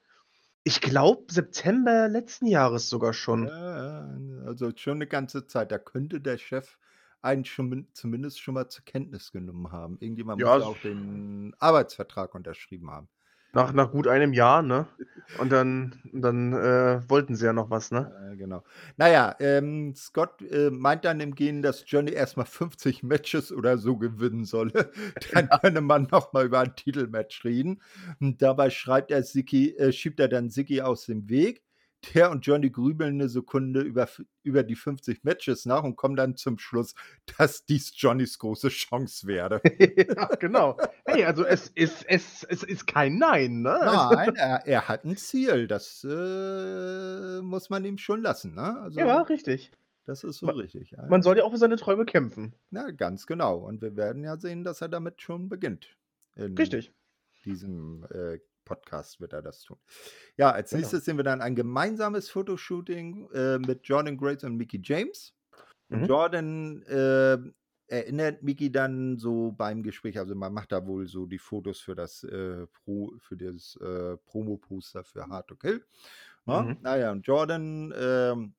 ich glaube, September letzten Jahres sogar schon. Ja, ja, also schon eine ganze Zeit. Da könnte der Chef einen schon zumindest schon mal zur Kenntnis genommen haben. Irgendjemand muss Ja, ja auch den Arbeitsvertrag unterschrieben haben. Nach, nach gut einem Jahr, ne? Und dann, dann äh, wollten sie ja noch was, ne? Ja, genau. Naja, ähm, Scott äh, meint dann im Gehen, dass Johnny erstmal 50 Matches oder so gewinnen solle. Dann könne man nochmal über ein Titelmatch reden. Und dabei schreibt er Siki, äh, schiebt er dann Siki aus dem Weg der und Johnny grübeln eine Sekunde über, über die 50 Matches nach und kommen dann zum Schluss, dass dies Johnnys große Chance wäre. ja, genau. Hey, also es ist, es, es ist kein Nein, ne? Nein, er, er hat ein Ziel. Das äh, muss man ihm schon lassen, ne? Also, ja, richtig. Das ist so man, richtig. Ja. Man soll ja auch für seine Träume kämpfen. Na, ganz genau. Und wir werden ja sehen, dass er damit schon beginnt. Richtig. Diesem äh, Podcast wird er das tun. Ja, als genau. nächstes sehen wir dann ein gemeinsames Fotoshooting äh, mit Jordan Grace und Mickey James. Mhm. Jordan äh, erinnert Mickey dann so beim Gespräch, also man macht da wohl so die Fotos für das äh, Pro, für das äh, Promo-Poster für Hard to Kill. Ja? Mhm. Naja, und Jordan ähm,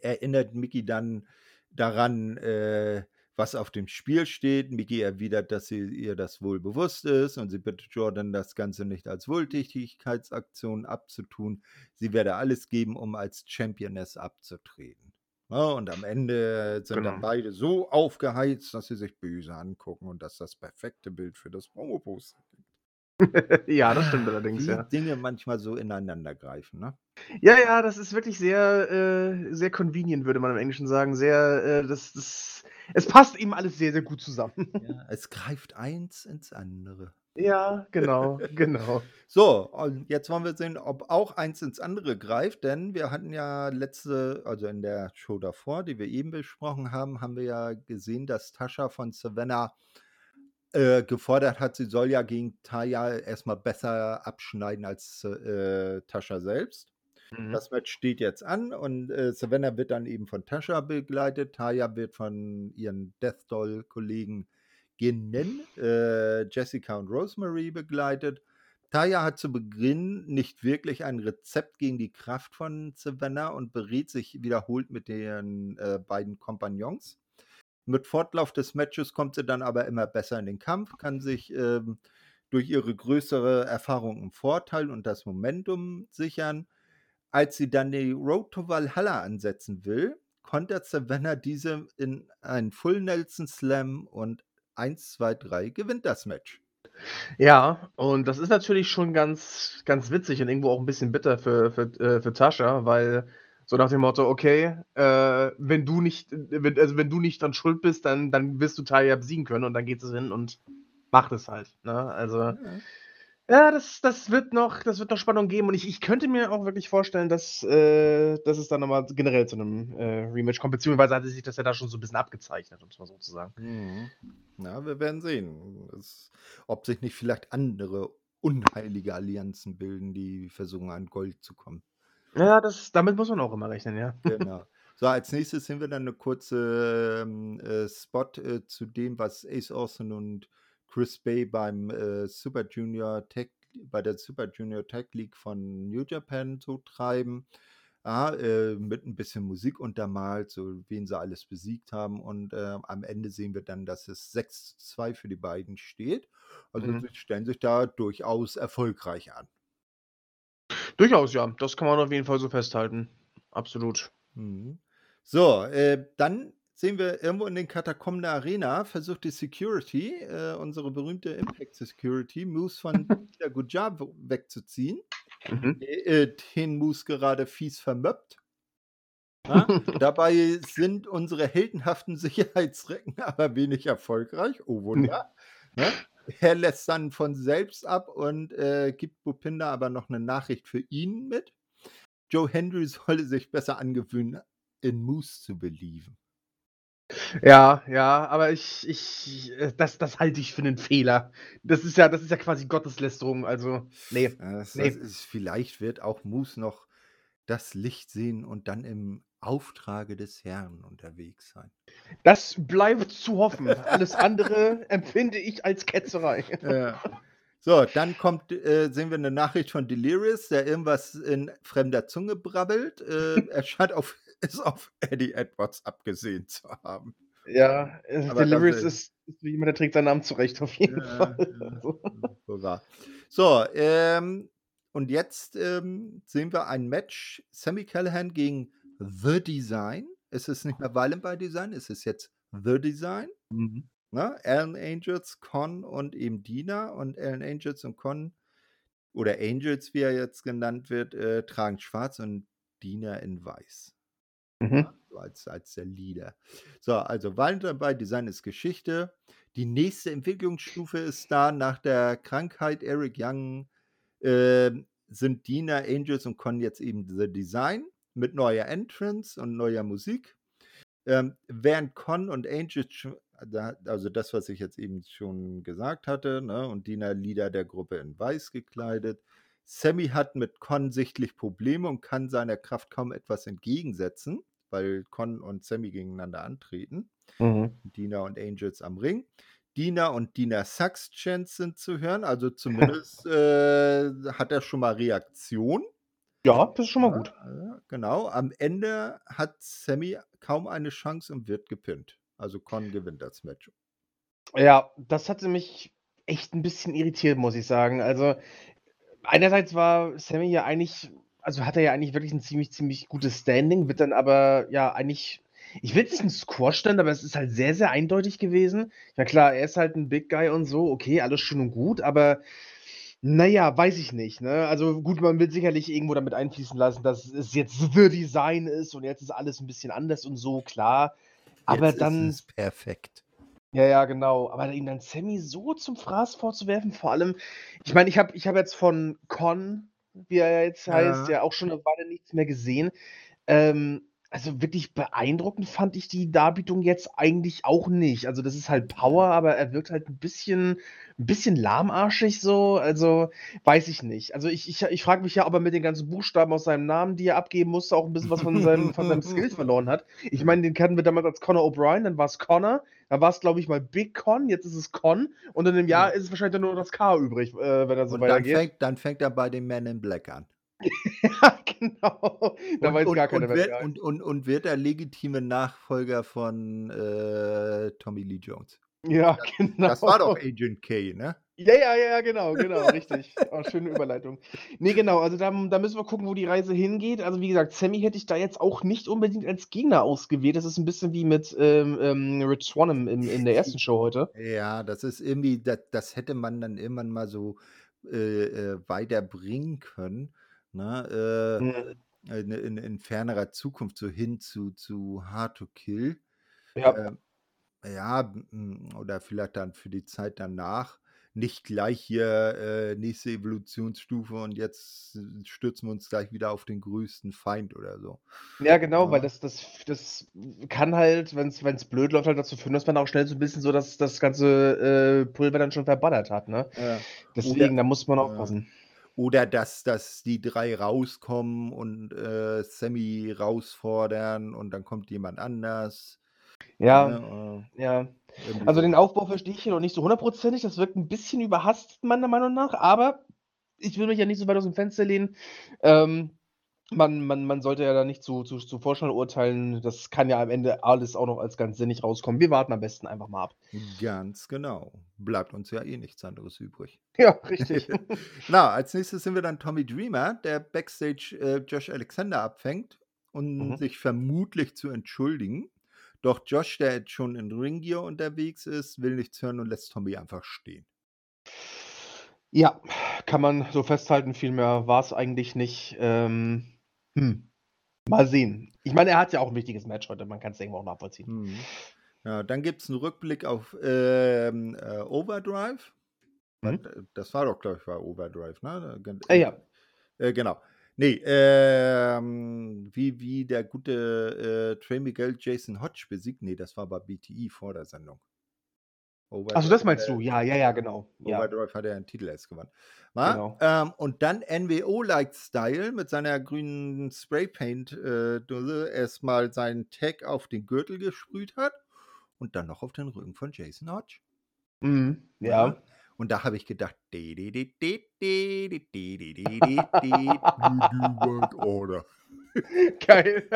erinnert Mickey dann daran, äh, was auf dem Spiel steht. Mickey erwidert, dass sie ihr das wohl bewusst ist und sie bittet Jordan, das Ganze nicht als Wohltätigkeitsaktion abzutun. Sie werde alles geben, um als Championess abzutreten. Ne? Und am Ende sind dann Genau. beide so aufgeheizt, dass sie sich böse angucken und das das perfekte Bild für das Promo-Poster. Ja, das stimmt Ah, allerdings, wie ja. Dinge manchmal so ineinandergreifen, ne? Ja, ja, das ist wirklich sehr, äh, sehr convenient, würde man im Englischen sagen. Sehr, äh, das das es passt eben alles sehr, sehr gut zusammen. Ja, es greift eins ins andere. Ja, genau, genau. So, und jetzt wollen wir sehen, ob auch eins ins andere greift, denn wir hatten ja letzte also in der Show davor, die wir eben besprochen haben, haben wir ja gesehen, dass Tascha von Savannah, äh, gefordert hat, sie soll ja gegen Taya erst mal besser abschneiden als, äh, Tascha selbst. Mhm. Das Match steht jetzt an und, äh, Savannah wird dann eben von Tascha begleitet. Taya wird von ihren Death Doll-Kollegen Ginen, äh, Jessica und Rosemary begleitet. Taya hat zu Beginn nicht wirklich ein Rezept gegen die Kraft von Savannah und berät sich wiederholt mit den, äh, beiden Kompagnons. Mit Fortlauf des Matches kommt sie dann aber immer besser in den Kampf, kann sich, ähm, durch ihre größere Erfahrung 'n Vorteil und das Momentum sichern. Als sie dann die Road to Valhalla ansetzen will, kontert Savannah diese in einen Full Nelson Slam und 1, 2, 3 gewinnt das Match. Ja, und das ist natürlich schon ganz ganz witzig und irgendwo auch 'n bisschen bitter für für äh, für Tascha, weil so nach dem Motto: „Okay, äh, wenn du nicht wenn also, wenn du nicht dran schuld bist, dann dann wirst du Taya besiegen können.“ Und dann geht sie hin und macht es halt, ne? Also, Ja. ja, das das wird noch das wird noch Spannung geben und ich ich könnte mir auch wirklich vorstellen, dass äh, dass es dann noch mal generell zu 'nem, äh, Rematch kommt, beziehungsweise hatte sich das ja da schon so 'n bisschen abgezeichnet, um's mal so zu sagen. Mhm. Ja, wir werden sehen, es ob sich nicht vielleicht andere unheilige Allianzen bilden, die versuchen, an Gold zu kommen. Ja, das damit muss man auch immer rechnen, ja. Genau. So, als Nächstes sehen wir dann 'ne kurze, ähm, äh, Spot, äh, zu dem, was Ace Austin und Chris Bey beim, äh, Super Junior Tag bei der Super Junior Tag League von New Japan so treiben. Ah, äh, mit 'n bisschen Musik untermalt, so wen sie alles besiegt haben und, äh, am Ende sehen wir dann, dass es 6:2 für die beiden steht. Also, Mhm. sie stellen sich da durchaus erfolgreich an. Durchaus, ja. Das kann man auf jeden Fall so festhalten. Absolut. Mhm. So, äh, dann sehen wir irgendwo in den Katakomben der Arena versucht die Security, äh, unsere berühmte Impact Security, Moose von Peter Gujar wegzuziehen. Mhm. Äh, den Moose gerade fies vermöppt. Ja, dabei sind unsere heldenhaften Sicherheitsrecken aber wenig erfolgreich. Oh Wunder, ne? Er lässt dann von selbst ab und, äh, gibt Bhupinder aber noch 'ne Nachricht für ihn mit. Joe Hendry solle sich besser angewöhnen, in Moose zu believen. Ja, ja, aber ich ich äh, das das halte ich für 'nen Fehler. Das ist ja das ist ja quasi Gotteslästerung, also, ne, Ja, das ne. das ist vielleicht wird auch Moose noch das Licht sehen und dann im Auftrage des Herrn unterwegs sein. Das bleibt zu hoffen. Alles andere empfinde ich als Ketzerei. Ja. So, dann kommt äh, sehen wir 'ne Nachricht von Delirious, der irgendwas in fremder Zunge brabbelt. Äh, er scheint auf ist auf Eddie Edwards abgesehen zu haben. Ja, Aber Delirious ist ist jemand, der trägt seinen Namen zurecht, auf jeden Ja, Fall. ja. So, ähm, und jetzt, ähm, sehen wir ein Match, Sami Callihan gegen The Design. Es ist nicht mehr Violent by Design, es ist jetzt The Design, Mhm. ne? Alan Angels, Con und eben Dina und Alan Angels und Con oder Angels, wie er jetzt genannt wird, äh, tragen schwarz und Dina in weiß. Mhm. Ja, so als als der Leader. So, also Violent by Design ist Geschichte. Die nächste Entwicklungsstufe ist da nach der Krankheit Eric Young, ähm, sind Dina, Angels und Con jetzt eben The Design mit neuer Entrance und neuer Musik. Ähm, während Con und da also das, was ich jetzt eben schon gesagt hatte, ne, und Dina Leader der Gruppe in weiß gekleidet. Sami hat mit Con sichtlich Probleme und kann seiner Kraft kaum etwas entgegensetzen, weil Con und Sami gegeneinander antreten. Mhm. Dina und Angels am Ring. Dina und Dina Sucks Chants sind zu hören, also zumindest, äh, hat er schon mal Reaktion. Ja, das ist schon mal gut. ja, genau. Am Ende hat Sami kaum eine Chance und wird gepinnt. Also Con gewinnt das Match. Ja, das hatte mich echt 'n bisschen irritiert, muss ich sagen. Also, einerseits war Sami ja eigentlich also, hat er ja eigentlich wirklich 'n ziemlich, ziemlich gutes Standing, wird dann aber ja eigentlich ich will es nicht ein Squash nennen, aber es ist halt sehr, sehr eindeutig gewesen. Ja klar, er ist halt ein Big Guy und so, okay, alles schön und gut, aber naja, weiß ich nicht, ne? Also gut, man will sicherlich irgendwo damit einfließen lassen, dass es jetzt The Design ist und jetzt ist alles ein bisschen anders und so, klar. Aber Jetzt dann. ist es perfekt. Ja, ja, genau. Aber ihn dann Sammy so zum Fraß vorzuwerfen, vor allem, ich meine, ich habe ich hab jetzt von Con, wie er jetzt heißt, Ja. ja auch schon eine Weile nichts mehr gesehen. Ähm, also wirklich beeindruckend fand ich die Darbietung jetzt eigentlich auch nicht. Also das ist halt Power, aber er wirkt halt ein bisschen, ein bisschen lahmarschig so. Also weiß ich nicht. Also ich, ich, ich frage mich ja, ob er mit den ganzen Buchstaben aus seinem Namen, die er abgeben musste, auch ein bisschen was von seinem, von seinem Skills verloren hat. Ich meine, den kannten wir damals als Connor O'Brien, dann war es Connor, dann war es, glaube ich, mal Big Con, jetzt ist es Con und in einem Jahr ist es wahrscheinlich nur noch das K übrig, äh, wenn er so Und dann weitergeht. fängt, dann fängt er bei den Men in Black an. ja, genau. Da Und, weiß und, gar keiner, und, wer wird, und, und, und wird der legitime Nachfolger von äh, Tommy Lee Jones. Ja, genau. Das war doch Agent K, ne? Ja, ja, ja, genau, genau, richtig. Oh, schöne Überleitung. Nee, genau, also da, da müssen wir gucken, wo die Reise hingeht. Also wie gesagt, Sammy hätte ich da jetzt auch nicht unbedingt als Gegner ausgewählt. Das ist ein bisschen wie mit ähm, ähm, Rich Swann im, im, in der ersten Show heute. Ja, das ist irgendwie, das, das hätte man dann irgendwann mal so äh, äh, weiterbringen können. Ne? Mhm. Äh, in, in, in fernerer Zukunft, so hin zu, zu Hard to Kill. Ja, Ähm, ja, m- oder vielleicht dann für die Zeit danach. Nicht gleich hier äh, nächste Evolutionsstufe und jetzt äh, stürzen wir uns gleich wieder auf den größten Feind oder so. ja, genau, weil Ja. das, das, das kann halt, wenn es blöd läuft, halt dazu führen, dass man auch schnell so ein bisschen so das, das ganze äh, Pulver dann schon verballert hat, ne? Ja. Deswegen, da muss man Ja. Oder dass, dass die drei rauskommen und äh, Sammy herausfordern und dann kommt jemand anders. Ja, Ne, ja. äh, irgendwie Also so. den Aufbau verstehe ich hier noch nicht so hundertprozentig. Das wirkt ein bisschen überhastet, meiner Meinung nach. Aber ich will mich ja nicht so weit aus dem Fenster lehnen. Ähm, man, man, man sollte ja da nicht zu, zu, zu vorschnell urteilen. Das kann ja am Ende alles auch noch als ganz sinnig rauskommen. Wir warten am besten einfach mal ab. Ganz genau. Bleibt uns ja eh nichts anderes übrig. Ja, richtig. Na, als nächstes sind wir dann Tommy Dreamer, der Backstage äh, Josh Alexander abfängt und Mhm. sich vermutlich zu entschuldigen. Doch Josh, der jetzt schon in Ringgear unterwegs ist, will nichts hören und lässt Tommy einfach stehen. ja, kann man so festhalten. Viel mehr war es eigentlich nicht. Ähm, hm. Mal sehen. Ich meine, er hat ja auch ein wichtiges Match heute. Man kann es irgendwo auch nachvollziehen. Mhm. Ja, dann gibt es einen Rückblick auf ähm, äh, Overdrive. Äh, Das war doch, glaube ich, war Overdrive, ne? Äh, ja. Äh, genau. Nee, ähm, wie, wie der gute äh, Trey Miguel Jason Hodge besiegt. Nee, das war bei BTE vor der Sendung. Achso, das meinst äh, du? Ja, ja, ja, genau. Ja. Overdrive hat er einen Titel erst gewonnen. Genau. Ähm, und dann NWO-like Style mit seiner grünen Spraypaint-Dose erstmal seinen Tag auf den Gürtel gesprüht hat und dann noch auf den Rücken von Jason Hodge. Mhm. Ja. Und da habe ich gedacht, di, di, di, di, di, di, di, di, di, di, di. Geil.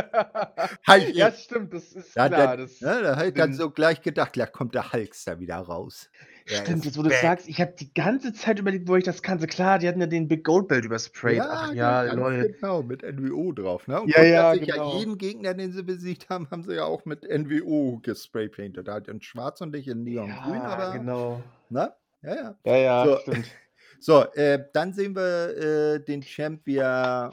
Halt, ja, stimmt, das ist Da, klar. da, das ja, da habe ich dann so gleich gedacht, da kommt der Hulkster wieder raus. Er Stimmt, jetzt wo du sagst, ich habe die ganze Zeit überlegt, wo ich das kannte. Klar, die hatten ja den Big Gold Belt übersprayt. Ach ja, lol. genau, mit NWO drauf. Ne? Und Ja, ja, genau. jeden Gegner, den sie besiegt haben, haben sie ja auch mit NWO gespraypainted. Halt in schwarz und nicht in neongrün, Ja, aber, genau. ne? Ja, ja. Ja, ja, So. stimmt. So, äh, dann sehen wir äh, den Champ, wie er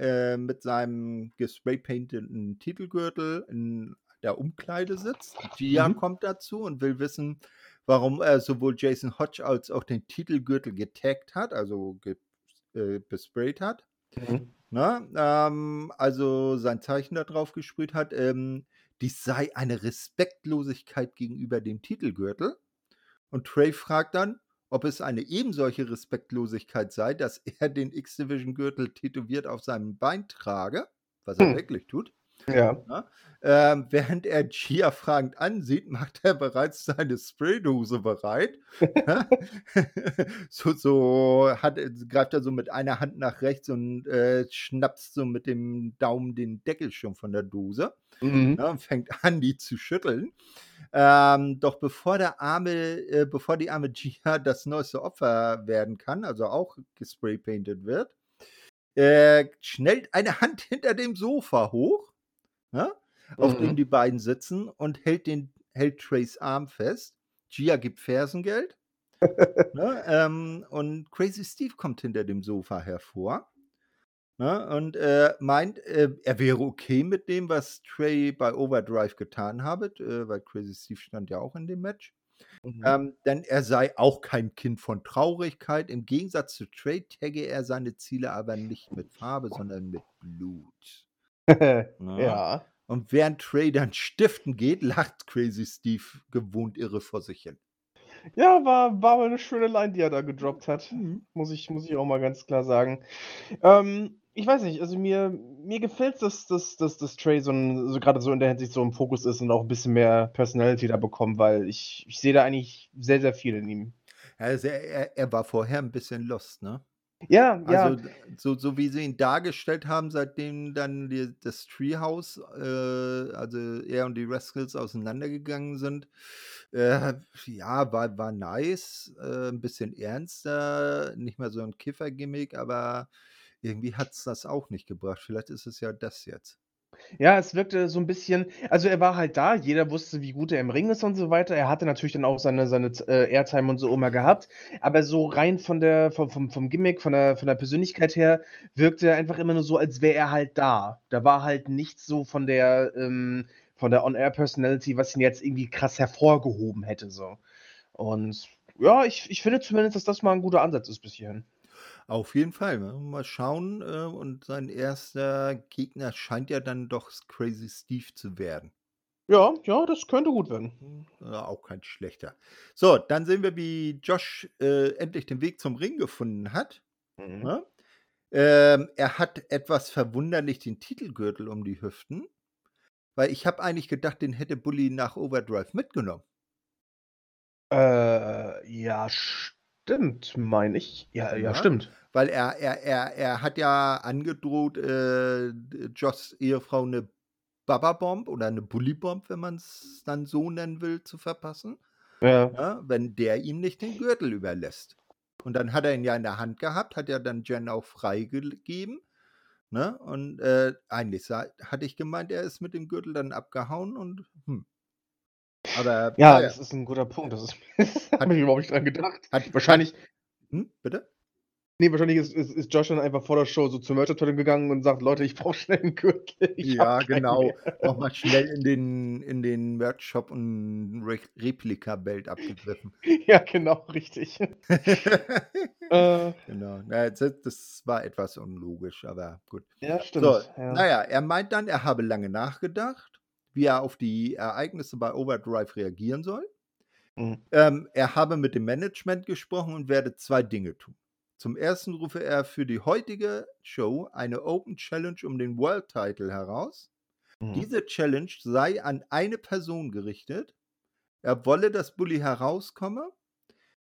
äh, mit seinem gespraypainteten Titelgürtel in der Umkleide sitzt. Gia Mhm. kommt dazu und will wissen, warum er sowohl Jason Hodge als auch den Titelgürtel getaggt hat, also ge äh, besprayt hat. Mhm. Ne? Ähm, also sein Zeichen da drauf gesprüht hat. Ähm, dies sei eine Respektlosigkeit gegenüber dem Titelgürtel. Und Trey fragt dann, ob es eine ebensolche Respektlosigkeit sei, dass er den X-Division-Gürtel tätowiert auf seinem Bein trage, was er Hm. wirklich tut. Ja. Ähm, während er Gia fragend ansieht, macht er bereits seine Spraydose bereit. so, so hat, greift er so mit einer Hand nach rechts und äh, schnapst so mit dem Daumen den Deckel schon von der Dose Mhm. ne, und fängt an, die zu schütteln. Ähm, doch bevor der arme, äh, bevor die arme Gia das neueste Opfer werden kann, also auch gespraypainted wird, äh, schnellt eine Hand hinter dem Sofa hoch. Ne? auf dem Mhm. die beiden sitzen und hält den hält Trays Arm fest. Gia gibt Fersengeld. Ne, ähm, und Crazy Steve kommt hinter dem Sofa hervor. Ne, und, äh, meint, äh, er wäre okay mit dem, was Trey bei Overdrive getan habe, äh, weil Crazy Steve stand ja auch in dem Match. Mhm. Ähm, denn er sei auch kein Kind von Traurigkeit. Im Gegensatz zu Trey tagge er seine Ziele aber nicht mit Farbe, sondern mit Blut. Ne? Ja. Und während Trey dann stiften geht, lacht Crazy Steve gewohnt irre vor sich hin. Ja, war war aber 'ne schöne Line, die er da gedroppt hat. Mhm. Muss ich muss ich auch mal ganz klar sagen. Ähm, ich weiß nicht, also mir mir gefällt's, dass dass dass dass Trey so so grade so in der Hinsicht so im Fokus ist und auch 'n bisschen mehr Personality da bekommt, weil ich ich sehe da eigentlich sehr, sehr viel in ihm. Also, er er war vorher 'n bisschen lost, ne? Ja, ja. Also, so so wie sie ihn dargestellt haben, seitdem dann die das Treehouse, äh also er und die Rascals auseinandergegangen sind, äh, ja, war war nice, äh, 'n bisschen ernster, nicht mehr so 'n Kiffer-Gimmick, aber irgendwie hat's das auch nicht gebracht. Vielleicht ist es ja das jetzt. Ja, es wirkte so 'n bisschen also, er war halt da, jeder wusste, wie gut er im Ring ist und so weiter. Er hatte natürlich dann auch seine seine äh, Airtime und so immer gehabt, aber so rein von der vom vom vom Gimmick, von der von der Persönlichkeit her wirkte er einfach immer nur so, als wäre er halt da. Da war halt nichts so von der ähm, von der On-Air-Personality, was ihn jetzt irgendwie krass hervorgehoben hätte so. Und ja, ich ich finde zumindest, dass das mal 'n guter Ansatz ist bis hierhin. Auf jeden Fall, ne? Mal schauen, äh, und sein erster Gegner scheint ja dann doch Crazy Steve zu werden. Ja, ja, das könnte gut werden. Hm, äh, auch kein schlechter. So, dann sehen wir, wie Josh, äh, endlich den Weg zum Ring gefunden hat, Mhm. ne? Ähm, er hat etwas verwunderlich den Titelgürtel um die Hüften, weil ich habe eigentlich gedacht, den hätte Bully nach Overdrive mitgenommen. Äh, ja, stimmt, meine ich. Ja, ja, Ne? stimmt. Weil er er er er hat ja angedroht, äh, d Joshs Ehefrau 'ne Baba-Bomb oder 'ne Bully-Bomb, wenn man's dann so nennen will, zu verpassen, Ja. ne, wenn der ihm nicht den Gürtel überlässt. Und dann hat er ihn ja in der Hand gehabt, hat ja dann Jen auch freigegeben, ne? Und, äh, eigentlich hatte ich gemeint, er ist mit dem Gürtel dann abgehauen und hm. Aber Ja, na ja. das ist 'n guter Punkt. Das ist Hat habe ich überhaupt nicht dran gedacht. hat Wahrscheinlich hm, bitte? Ne, wahrscheinlich ist ist ist Josh dann einfach vor der Show so zur Merch-Abteilung gegangen und sagt: „Leute, ich brauche schnell 'n Gürtel. Ja, genau. mehr.“ Noch mal schnell in den in den Merch-Shop und Re Replika-Belt abgegriffen. Ja, genau, richtig. Äh. Genau. Na ja, d das war etwas unlogisch, aber gut. Ja, stimmt, So, ja. na ja, er meint dann, er habe lange nachgedacht, wie er auf die Ereignisse bei Overdrive reagieren soll. Mhm. Ähm, er habe mit dem Management gesprochen und werde 2 Dinge tun. Zum Ersten rufe er für die heutige Show eine Open Challenge um den World Title heraus. Mhm. Diese Challenge sei an eine Person gerichtet. Er wolle, dass Bully herauskomme.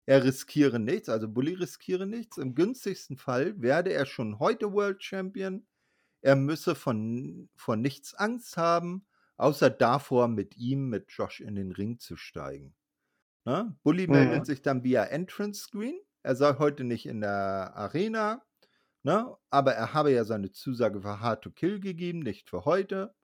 Er riskiere nichts, also Bully riskiere nichts. Im günstigsten Fall werde er schon heute World Champion. Er müsse von vor nichts Angst haben, außer davor, mit ihm, mit Josh in den Ring zu steigen. Ne? Bully meldet Mhm. sich dann via Entrance Screen. Er sei heute nicht in der Arena, ne? Aber er habe ja seine Zusage für Hard to Kill gegeben, nicht für heute.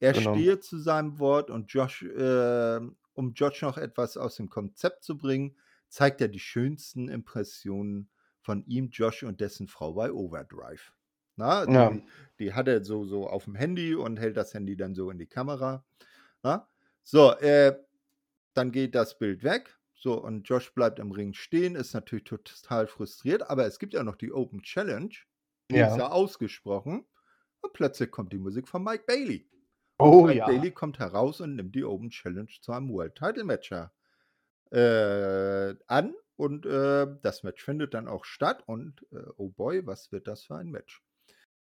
Er Genau. stehe zu seinem Wort und Josh, äh um Josh noch etwas aus dem Konzept zu bringen, zeigt er die schönsten Impressionen von ihm, Josh und dessen Frau bei Overdrive. Na, Ja. die die hat er so so aufm Handy und hält das Handy dann so in die Kamera, ne? So, äh, dann geht das Bild weg. So, und Josh bleibt im Ring stehen, ist natürlich total frustriert, aber es gibt ja noch die Open Challenge. Die ist Ja. ja ausgesprochen. Und plötzlich kommt die Musik von Mike Bailey. Oh Mike ja. Bailey kommt heraus und nimmt die Open Challenge zu einem World Title Match ja, äh, an und, äh, das Match findet dann auch statt und, äh, oh boy, was wird das für ein Match?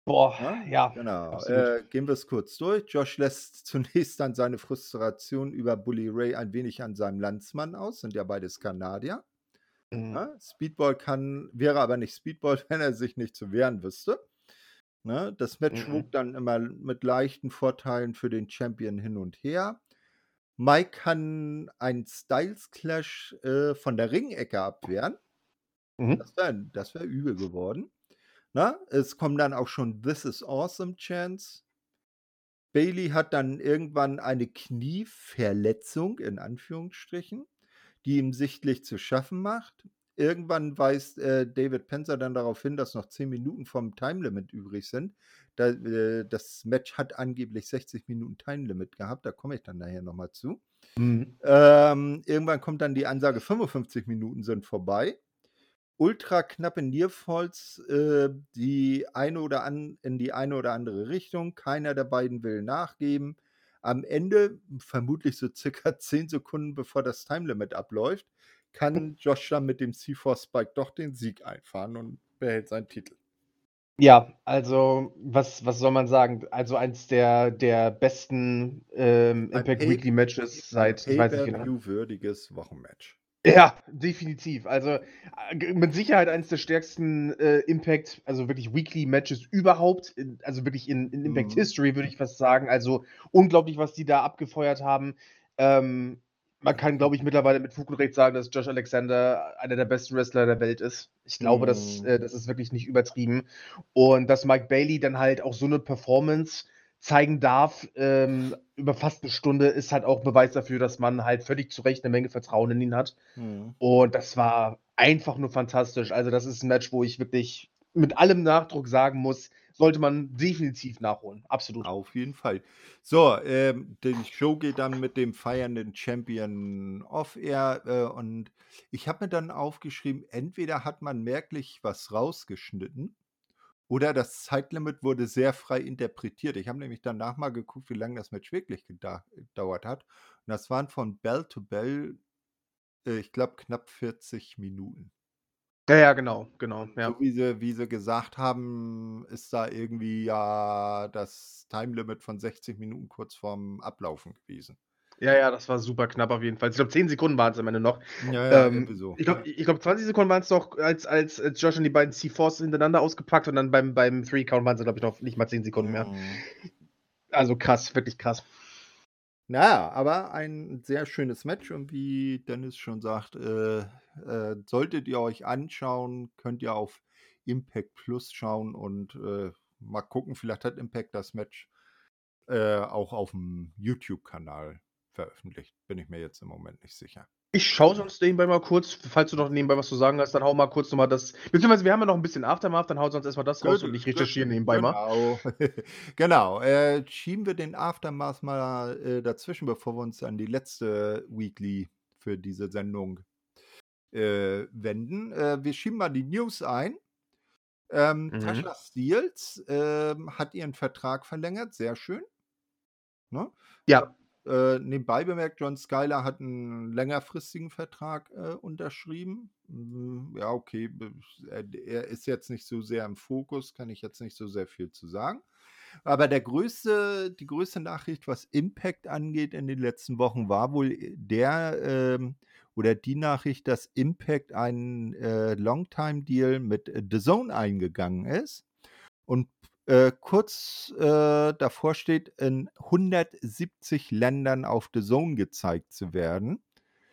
Boah, Ne? ja, Genau. Äh, gehen wir's kurz durch. Josh lässt zunächst dann seine Frustration über Bully Ray ein wenig an seinem Landsmann aus, sind ja beides Kanadier. Mhm. Ne? Speedball kann wäre aber nicht Speedball, wenn er sich nicht zu wehren wüsste. Ne? Das Match Mhm. wog dann immer mit leichten Vorteilen für den Champion hin und her. Mike kann einen Styles Clash, äh, von der Ringecke abwehren. Mhm. Das wäre das wäre übel geworden. Ne? Es kommen dann auch schon „This is awesome“ Chants. Bailey hat dann irgendwann eine Knieverletzung in Anführungsstrichen, die ihm sichtlich zu schaffen macht. Irgendwann weist äh, David Penzer dann darauf hin, dass noch 10 Minuten vom Timelimit übrig sind. Da, äh, das Match hat angeblich 60 Minuten Timelimit gehabt, da komme ich dann nachher nochmal zu. Mhm. Ähm, irgendwann kommt dann die Ansage, 55 Minuten sind vorbei. Ultra knappe Nearfalls, äh, die eine oder an, in die eine oder andere Richtung. Keiner der beiden will nachgeben. Am Ende, vermutlich so circa 10 Sekunden bevor das Timelimit abläuft, kann Josh dann mit dem C4 Spike doch den Sieg einfahren und behält seinen Titel. Ja, also was, was soll man sagen? Also eins der, der besten ähm, Ein Impact Weekly Matches seit, ich weiß nicht genau. Pay-per-view-würdiges Wochenmatch. Ja, definitiv. Also äh, mit Sicherheit eines der stärksten äh, Impact, also wirklich Weekly Matches überhaupt, in, also wirklich in, in Impact Mhm. History würde ich fast sagen. Also unglaublich, was die da abgefeuert haben. Ähm, man kann, glaube ich, mittlerweile mit Fug und Recht sagen, dass Josh Alexander einer der besten Wrestler der Welt ist. Ich glaube, das, Mhm. äh, das ist wirklich nicht übertrieben. Und dass Mike Bailey dann halt auch so eine Performance zeigen darf ähm, über fast eine Stunde, ist halt auch Beweis dafür, dass man halt völlig zu Recht eine Menge Vertrauen in ihn hat. Mhm. Und das war einfach nur fantastisch. Also, das ist ein Match, wo ich wirklich mit allem Nachdruck sagen muss, sollte man definitiv nachholen. Absolut. Auf jeden Fall. So, ähm, die Show geht dann mit dem feiernden Champion off-air äh, und ich habe mir dann aufgeschrieben, entweder hat man merklich was rausgeschnitten oder das Zeitlimit wurde sehr frei interpretiert. Ich habe nämlich danach mal geguckt, wie lange das Match wirklich geda- gedauert hat. Und das waren von Bell to Bell, äh, ich glaube, knapp 40 Minuten. Ja, ja, genau, genau. Ja. So wie sie, wie sie gesagt haben, ist da irgendwie ja das Timelimit von 60 Minuten kurz vorm Ablaufen gewesen. Ja, ja, das war super knapp auf jeden Fall. Ich glaube, 10 Sekunden waren es am Ende noch. Ja, ja, Ähm, so. ich glaube, ich glaub, 20 Sekunden waren es doch, als, als, als Josh und die beiden C-Force hintereinander ausgepackt und dann beim, beim Three-Count waren es, glaube ich, noch nicht mal 10 Sekunden mehr. Mhm. Also krass, wirklich krass. Naja, aber ein sehr schönes Match und wie Dennis schon sagt, äh, äh, solltet ihr euch anschauen, könnt ihr auf Impact Plus schauen und äh, mal gucken, vielleicht hat Impact das Match äh, auch auf dem YouTube-Kanal veröffentlicht. Bin ich mir jetzt im Moment nicht sicher. Ich schaue sonst nebenbei mal kurz, falls du noch nebenbei was zu sagen hast, dann hau mal kurz nochmal das. Beziehungsweise wir haben ja noch ein bisschen Aftermath, dann hau sonst erstmal das raus und ich recherchiere nebenbei mal. Genau, genau. Äh, schieben wir den Aftermath mal äh, dazwischen, bevor wir uns an die letzte Weekly für diese Sendung äh, wenden. Äh, wir schieben mal die News ein. Ähm, Mhm. Tasha Steels ähm, hat ihren Vertrag verlängert, sehr schön. Ne? Ja, Äh, nebenbei bemerkt, John Skyler hat einen längerfristigen Vertrag äh, unterschrieben. Mm, Ja, okay, er, ist jetzt nicht so sehr im Fokus, kann ich jetzt nicht so sehr viel zu sagen. Aber der größte, die größte Nachricht, was Impact angeht in den letzten Wochen, war wohl der ähm, oder die Nachricht, dass Impact einen äh, Longtime-Deal mit äh, The Zone eingegangen ist und äh, kurz äh, davor steht, in 170 Ländern auf The Zone gezeigt zu werden.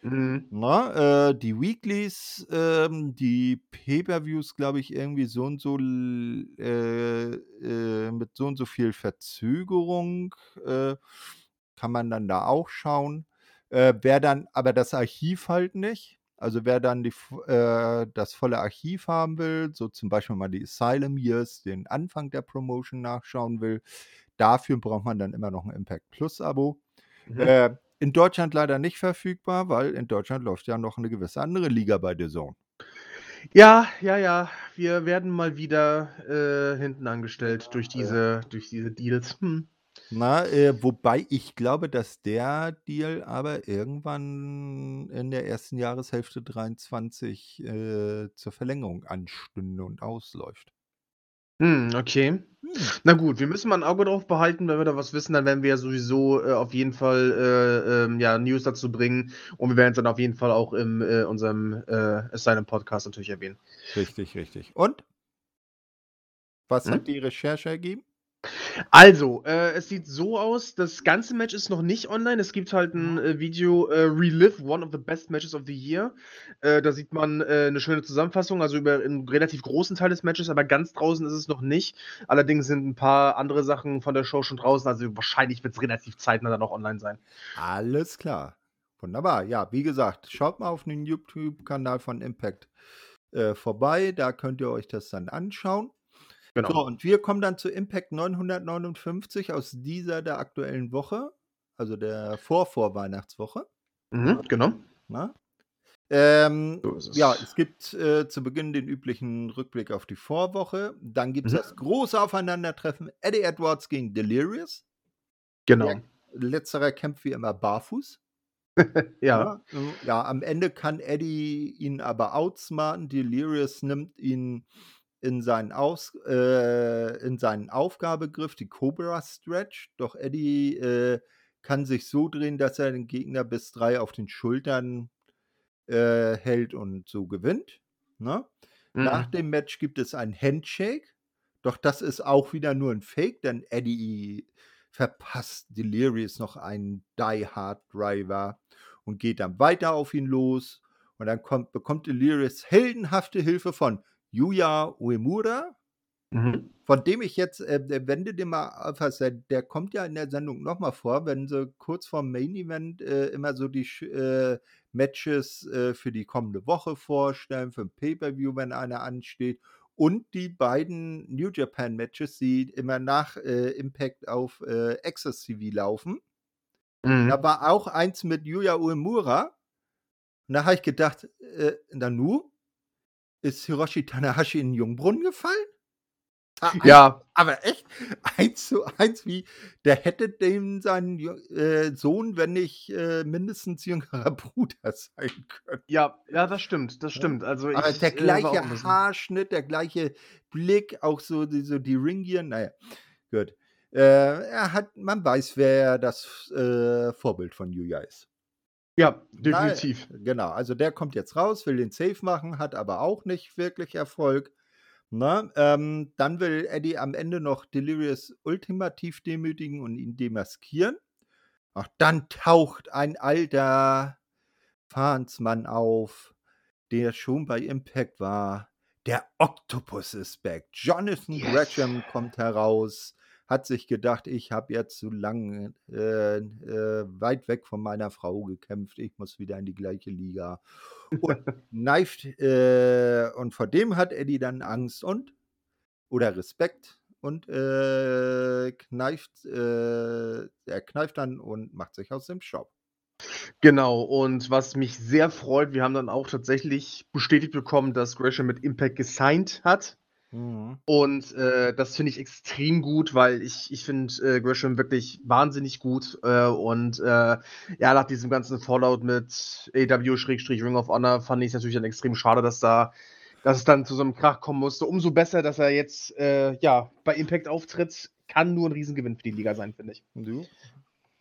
mhm. Na, äh, die Weeklies, ähm, die Pay-per-Views, glaube ich, irgendwie so und so äh, äh, mit so und so viel Verzögerung äh, kann man dann da auch schauen. Äh, wer dann, aber das Archiv halt nicht. Also wer dann die, äh, das volle Archiv haben will, so zum Beispiel mal die Asylum Years, den Anfang der Promotion nachschauen will, dafür braucht man dann immer noch ein Impact Plus Abo. Mhm. Äh, in Deutschland leider nicht verfügbar, weil in Deutschland läuft ja noch eine gewisse andere Liga bei The Zone. Ja, ja, ja. Wir werden mal wieder äh, hinten angestellt durch diese, durch diese Deals. Hm. Na, äh, wobei ich glaube, dass der Deal aber irgendwann in der ersten Jahreshälfte 23 äh, zur Verlängerung anstünde und ausläuft. Hm, okay. Hm. Na gut, wir müssen mal ein Auge drauf behalten. Wenn wir da was wissen, dann werden wir ja sowieso äh, auf jeden Fall äh, ähm, ja, News dazu bringen. Und wir werden es dann auf jeden Fall auch in äh, unserem äh, Asylum Podcast natürlich erwähnen. Richtig, richtig. Und? Was Hm? hat die Recherche ergeben? Also, äh, es sieht so aus, das ganze Match ist noch nicht online. Es gibt halt 'n, Mhm. äh, Video, äh, Relive One of the Best Matches of the Year. Äh, da sieht man, äh, 'ne schöne Zusammenfassung, also über 'n relativ großen Teil des Matches, aber ganz draußen ist es noch nicht. Allerdings sind 'n paar andere Sachen von der Show schon draußen, also wahrscheinlich wird's relativ zeitnah dann auch online sein. Alles klar. Wunderbar. Ja, wie gesagt, schaut mal auf den YouTube-Kanal von Impact, äh, vorbei, da könnt ihr euch das dann anschauen. So, Genau. und wir kommen dann zu Impact 959 aus dieser der aktuellen Woche, also der Vor-Vorweihnachtswoche. Mhm, genau. Ne? Ähm, So ja, es. es gibt, äh, zu Beginn den üblichen Rückblick auf die Vorwoche. Dann gibt's Mhm. das große Aufeinandertreffen Eddie Edwards gegen Delirious. Genau. Der letzterer kämpft wie immer barfuß. Ja. Ne? Hm, ja, am Ende kann Eddie ihn aber outsmarten. Delirious nimmt ihn in seinen Aus äh, in seinen Aufgabegriff, die Cobra Stretch, doch Eddie, äh, kann sich so drehen, dass er den Gegner bis 3 auf den Schultern, äh, hält und so gewinnt, ne? Nach Mhm. dem Match gibt es ein Handshake, doch das ist auch wieder nur 'n Fake, denn Eddie verpasst Delirious noch einen Die Hard Driver und geht dann weiter auf ihn los. Und dann kommt bekommt Delirious heldenhafte Hilfe von Yuya Uemura, Mhm. von dem ich jetzt äh, wenn du dir mal aufhast, der der kommt ja in der Sendung noch mal vor, wenn sie kurz vorm Main Event, äh, immer so die äh, Matches, äh, für die kommende Woche vorstellen, für 'n Pay-per-View, wenn einer ansteht und die beiden New Japan Matches, die immer nach, äh, Impact auf, äh, AXS TV laufen. Da Mhm. war auch eins mit Yuya Uemura. Und da habe ich gedacht, äh: „Nanu? Ist Hiroshi Tanahashi in Jungbrunnen gefallen?“ Ah, eins Ja. aber echt 1:1 wie der hätte dem seinen äh, Sohn, wenn nicht, äh, mindestens jüngerer Bruder sein können. Ja, ja, das stimmt, das stimmt. Also, Aber ich, der äh, gleiche bisschen Haarschnitt, der gleiche Blick, auch so die so die Ringgear, na ja, gut. Äh, er hat man weiß, wer das, äh, Vorbild von Yuya ist. Ja, Na definitiv. genau. Also, der kommt jetzt raus, will den Save machen, hat aber auch nicht wirklich Erfolg, ne? Ähm, dann will Eddie am Ende noch Delirious ultimativ demütigen und ihn demaskieren. Doch dann taucht ein alter Fahnsmann auf, der schon bei Impact war. Der Octopus ist back. Jonathan Yes. Gresham kommt heraus, hat sich gedacht: „Ich habe jetzt so lange, äh, äh, weit weg von meiner Frau gekämpft. Ich muss wieder in die gleiche Liga.“ Und kneift äh, und vor dem hat Eddie dann Angst und oder Respekt und, äh, kneift äh, er kneift dann und macht sich aus dem Staub. Genau, und was mich sehr freut, wir haben dann auch tatsächlich bestätigt bekommen, dass Gresham mit Impact gesigned hat. Mhm. Und, äh, das finde ich extrem gut, weil ich ich finde, äh, Gresham wirklich wahnsinnig gut, äh, und, äh, ja, nach diesem ganzen Fallout mit AEW/Ring of Honor fand ich's natürlich dann extrem schade, dass da dass es dann zu so 'nem Krach kommen musste. Umso besser, dass er jetzt, äh, ja, bei Impact auftritt, kann nur 'n Riesengewinn für die Liga sein, finde ich. Du?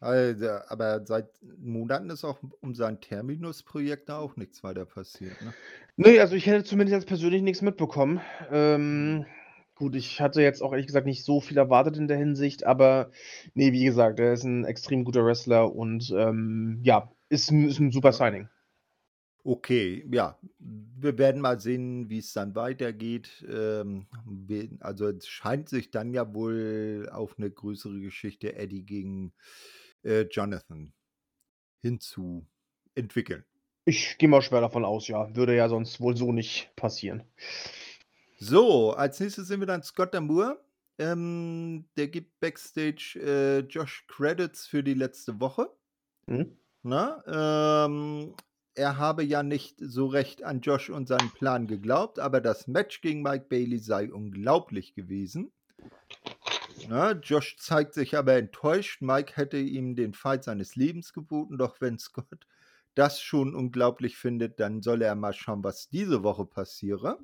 Also, aber seit Monaten ist auch um sein Terminus-Projekt da auch nichts weiter passiert, ne? Ne, also, ich hätte zumindest jetzt persönlich nix mitbekommen. Mhm. Ähm, gut, ich hatte jetzt auch ehrlich gesagt nicht so viel erwartet in der Hinsicht, aber ne, wie gesagt, er ist 'n extrem guter Wrestler und, ähm, ja, ist 'n ist 'n super Ja. Signing. Okay, ja. Wir werden mal sehen, wie's dann weitergeht. Ähm, also, es scheint sich dann ja wohl auf 'ne größere Geschichte Eddie gegen, äh, Jonathan hinzuentwickeln. Ich gehe mal schwer davon aus, ja. Würde ja sonst wohl so nicht passieren. So, als Nächstes sehen wir dann Scott D'Amore. Ähm, der gibt Backstage, äh, Josh Credits für die letzte Woche. Mhm. Ne? Ähm, er habe ja nicht so recht an Josh und seinen Plan geglaubt, aber das Match gegen Mike Bailey sei unglaublich gewesen. Ne? Josh zeigt sich aber enttäuscht. Mike hätte ihm den Fight seines Lebens geboten, doch wenn Scott das schon unglaublich findet, dann soll er mal schauen, was diese Woche passiere.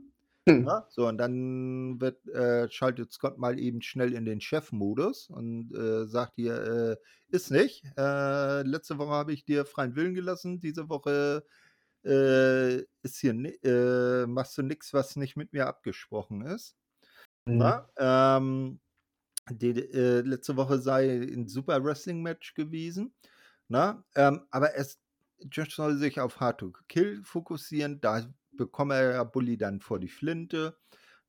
Hm. Ne? So, und dann wird, äh, schaltet Scott mal eben schnell in den Chefmodus und, äh, sagt hier, äh: „Ist nicht. Äh, letzte Woche habe ich dir freien Willen gelassen. Diese Woche, äh, ist hier äh, machst du nix, was nicht mit mir abgesprochen ist.“ Mhm. Ne? Ähm die, äh, letzte Woche sei ein super Wrestling-Match gewesen. Ne? Ähm, aber es, Josh soll sich auf Hard to Kill fokussieren. Da bekomme er ja Bully dann vor die Flinte.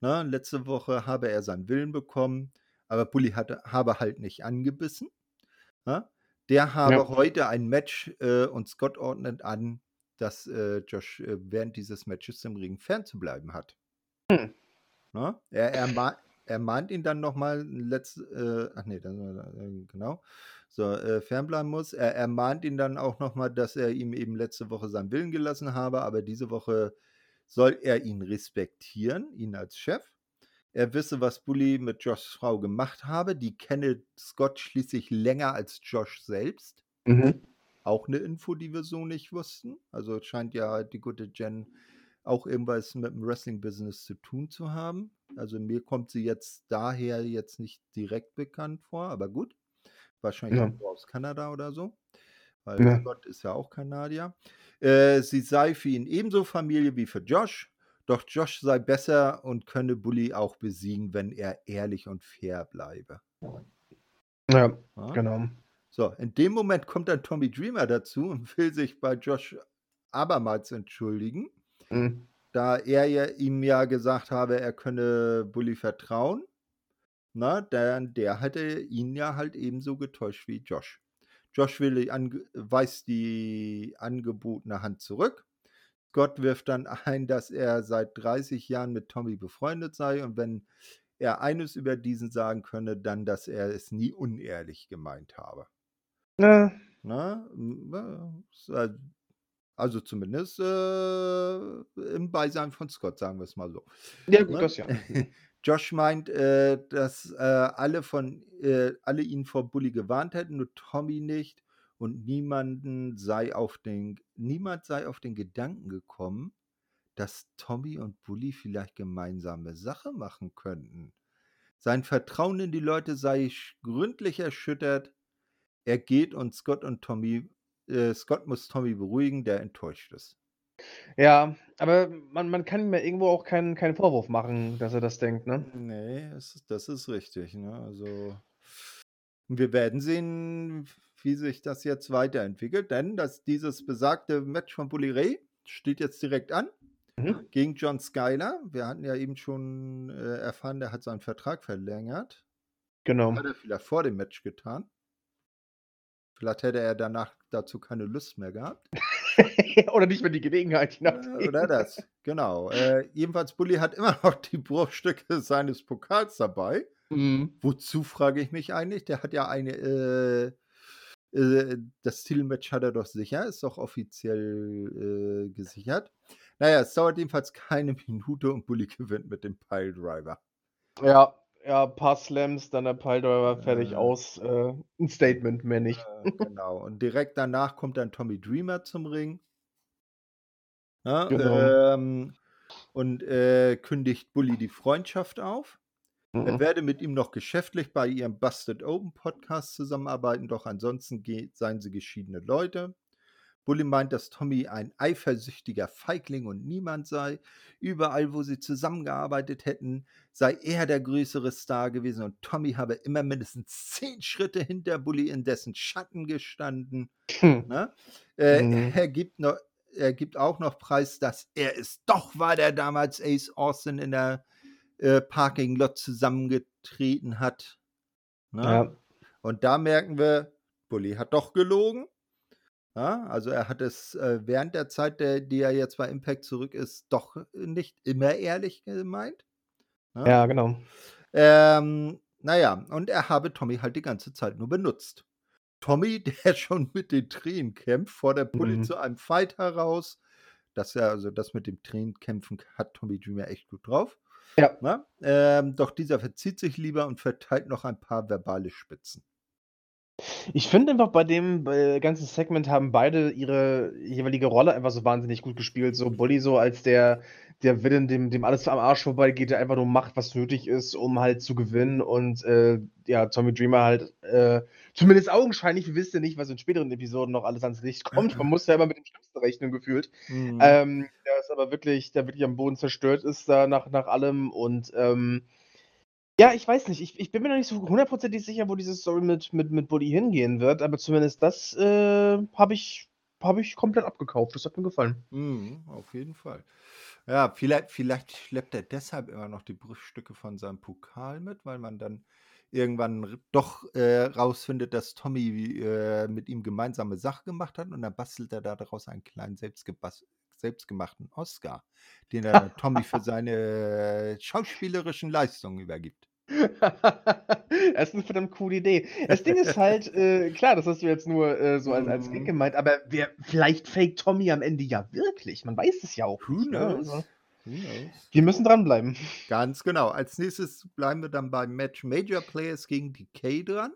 Ne? Letzte Woche habe er seinen Willen bekommen, aber Bully hatte, habe halt nicht angebissen. Ne? Der habe Ja. heute ein Match äh, und Scott ordnet an, dass äh, Josh äh, während dieses Matches im Ring fernzubleiben hat. Hm. Ne? Er, er, er mahnt ihn dann nochmal, letzt, äh, ach nee, dann, äh, genau, so, äh, fernbleiben muss. Er, er mahnt ihn dann auch nochmal, dass er ihm eben letzte Woche seinen Willen gelassen habe, aber diese Woche soll er ihn respektieren, ihn als Chef. Er wisse, was Bully mit Joshs Frau gemacht habe. Die kenne Scott schließlich länger als Josh selbst. Mhm. Auch eine Info, die wir so nicht wussten. Also scheint ja die gute Jen auch irgendwas mit dem Wrestling-Business zu tun zu haben. Also mir kommt sie jetzt daher jetzt nicht direkt bekannt vor, aber gut. Wahrscheinlich Ja. aus Kanada oder so. Weil Ja. Scott ist ja auch Kanadier. Äh, sie sei für ihn ebenso Familie wie für Josh. Doch Josh sei besser und könne Bully auch besiegen, wenn er ehrlich und fair bleibe. Ja, Ja? genau. So, in dem Moment kommt dann Tommy Dreamer dazu und will sich bei Josh abermals entschuldigen, Mhm. Da er ja, ihm ja gesagt habe, er könne Bully vertrauen. Na, denn der hatte ihn ja halt ebenso getäuscht wie Josh. Josh will weist die angebotene Hand zurück. Scott wirft dann ein, dass er seit 30 Jahren mit Tommy befreundet sei und wenn er eines über diesen sagen könne, dann, dass er es nie unehrlich gemeint habe. Ja. Ne? Also zumindest äh, im Beisein von Scott, sagen wir es mal so. Ja, gut, Ne? das ja. Josh meint, äh, dass äh, alle von äh, alle ihn vor Bully gewarnt hätten, nur Tommy nicht und niemanden sei auf den niemand sei auf den Gedanken gekommen, dass Tommy und Bully vielleicht gemeinsame Sache machen könnten. Sein Vertrauen in die Leute sei gründlich erschüttert. Er geht und Scott und Tommy äh, Scott muss Tommy beruhigen, der enttäuscht ist. Ja, aber man man kann ihm ja irgendwo auch keinen keinen Vorwurf machen, dass er das denkt, ne? Nee, das ist, das ist richtig. Ne? Also wir werden sehen, wie sich das jetzt weiterentwickelt, denn dass dieses besagte Match von Bully Ray steht jetzt direkt an Mhm. gegen John Skyler. Wir hatten ja eben schon äh, erfahren, der hat seinen Vertrag verlängert. Genau. Hat er vielleicht vor dem Match getan. Vielleicht hätte er danach dazu keine Lust mehr gehabt. Oder nicht mehr die Gelegenheit, nachdem. Oder das, genau. Äh, jedenfalls, Bully hat immer noch die Bruchstücke seines Pokals dabei. Mhm. Wozu frage ich mich eigentlich? Der hat ja eine, äh, äh, das Titelmatch hat er doch sicher, ist doch offiziell äh, gesichert. Naja, es dauert jedenfalls keine Minute und Bully gewinnt mit dem Piledriver. Ja, ja, paar Slams, dann der Piledriver, fertig, Äh. aus. Äh, 'n Statement, mehr nicht. Äh, genau. Und direkt danach kommt dann Tommy Dreamer zum Ring. Ja, Genau. ähm, und äh, kündigt Bully die Freundschaft auf. Er Mhm. werde mit ihm noch geschäftlich bei ihrem Busted Open Podcast zusammenarbeiten, doch ansonsten seien sie geschiedene Leute. Bully meint, dass Tommy ein eifersüchtiger Feigling und niemand sei. Überall, wo sie zusammengearbeitet hätten, sei er der größere Star gewesen und Tommy habe immer mindestens zehn Schritte hinter Bully in dessen Schatten gestanden. Hm. Ne? Äh, Mhm. er, gibt noch, er gibt auch noch preis, dass er es doch war, der damals Ace Austin in der äh, Parking Lot zusammengetreten hat. Ne? Ja. Und da merken wir, Bully hat doch gelogen. Ja, also er hat es äh, während der Zeit, der, die er jetzt bei Impact zurück ist, doch nicht immer ehrlich gemeint. Ne? Ja, genau. Ähm, naja, und er habe Tommy halt die ganze Zeit nur benutzt. Tommy, der schon mit den Tränen kämpft, fordert Bully Mhm. zu einem Fight heraus. Das er, also das mit dem Tränenkämpfen hat Tommy Dreamer echt gut drauf. Ja. Ne? Ähm, doch dieser verzieht sich lieber und verteilt noch ein paar verbale Spitzen. Ich finde einfach bei dem bei ganzen Segment haben beide ihre jeweilige Rolle einfach so wahnsinnig gut gespielt. So Bully so als der der Villain, dem dem alles am Arsch vorbeigeht, der einfach nur macht, was nötig ist, um halt zu gewinnen und, äh, ja, Tommy Dreamer halt, äh, zumindest augenscheinlich, wir wissen ja nicht, was in späteren Episoden noch alles ans Licht kommt. Man muss ja immer mit dem Schlimmsten rechnen gefühlt. Mhm. Ähm, der ist aber wirklich der wirklich am Boden zerstört ist da nach nach allem und, ähm Ja, ich weiß nicht. Ich ich bin mir noch nicht so hundertprozentig sicher, wo diese Story mit mit mit Bully hingehen wird, aber zumindest das, äh, habe ich habe ich komplett abgekauft. Das hat mir gefallen. Mhm, auf jeden Fall. Ja, vielleicht vielleicht schleppt er deshalb immer noch die Bruchstücke von seinem Pokal mit, weil man dann irgendwann doch, äh, rausfindet, dass Tommy, äh, mit ihm gemeinsame Sache gemacht hat und dann bastelt er da daraus einen kleinen selbstgemachten Oscar, den er Tommy für seine schauspielerischen Leistungen übergibt. Das ist 'ne verdammt coole Idee. Das Ding ist halt, äh, klar, das hast du jetzt nur, äh, so als als Gag Mhm. gemeint, aber wer vielleicht faked Tommy am Ende ja wirklich. Man weiß es ja auch Who nicht, ne? knows? Also knows? wir müssen dranbleiben. Ganz genau. Als Nächstes bleiben wir dann beim Match Major Players gegen Decay dran.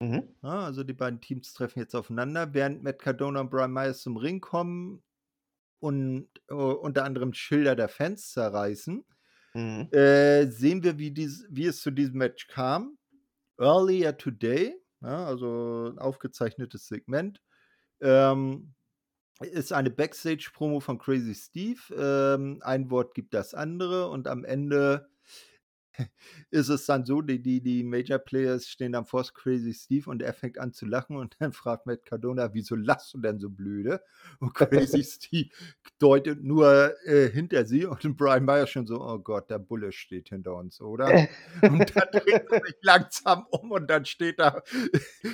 Mhm. Ja, also die beiden Teams treffen jetzt aufeinander, während Matt Cardona und Brian Myers zum Ring kommen und, äh, unter anderem Schilder der Fans zerreißen, Mhm. äh, sehen wir, wie dies wie es zu diesem Match kam. Earlier today, ja, also 'n aufgezeichnetes Segment, ähm, ist eine Backstage-Promo von Crazy Steve. Ähm, ein Wort gibt das andere und am Ende ist es dann so, die die die Major Players stehen dann vor Crazy Steve und er fängt an zu lachen und dann fragt Matt Cardona: „Wieso lachst du denn so blöde?“ Und Crazy Steve deutet nur, äh, hinter sie und Brian Myers schon so: „Oh Gott, der Bulle steht hinter uns, oder?“ Und dann dreht er sich langsam um und dann steht da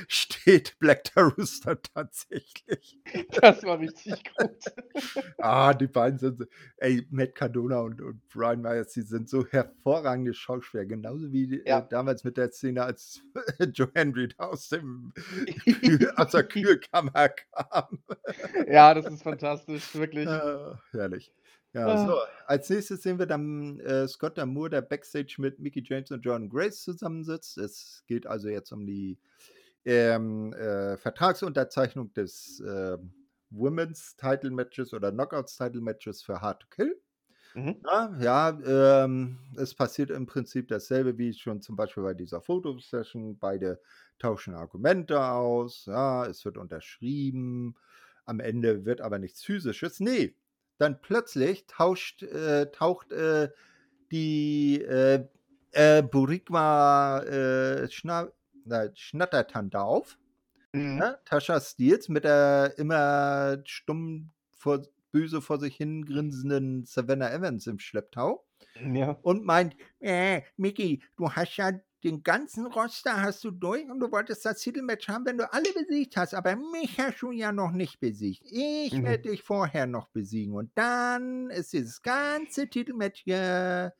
steht Black the Rooster tatsächlich. Das war richtig gut. Ah, die beiden sind so ey, Matt Cardona und und Brian Myers, die sind so hervorragende Schauspieler, genauso wie, äh, Ja. damals mit der Szene, als Joe Henry da aus dem aus der Kühlkammer kam. Ja, das ist fantastisch, wirklich. Ah, herrlich. Ja, so, Ah. als Nächstes sehen wir dann, äh, Scott D'Amour, der Backstage mit Mickie James und Jordan Grace zusammensitzt. Es geht also jetzt um die, ähm, äh, Vertragsunterzeichnung des, ähm, Women's Title Matches oder Knockouts Title Matches für Hard to Kill. Mhm. Ja, ja, ähm, es passiert im Prinzip dasselbe wie schon zum Beispiel bei dieser Fotosession. Beide tauschen Argumente aus, ja, es wird unterschrieben. Am Ende wird aber nichts Physisches. Ne, dann plötzlich tauscht äh, taucht, äh, die, äh, äh, Boricua, äh, Schna na, Schnattertante auf, Mhm. ne? Tasha Steelz mit der immer stumm vor böse vor sich hin grinsenden Savannah Evans im Schlepptau Ja. und meint: „Äh, Mickie, du hast ja den ganzen Roster hast du durch und du wolltest das Titelmatch haben, wenn du alle besiegt hast, aber mich hast du ja noch nicht besiegt. Ich Mhm. werde dich vorher noch besiegen und dann ist dieses ganze Titelmatch hier,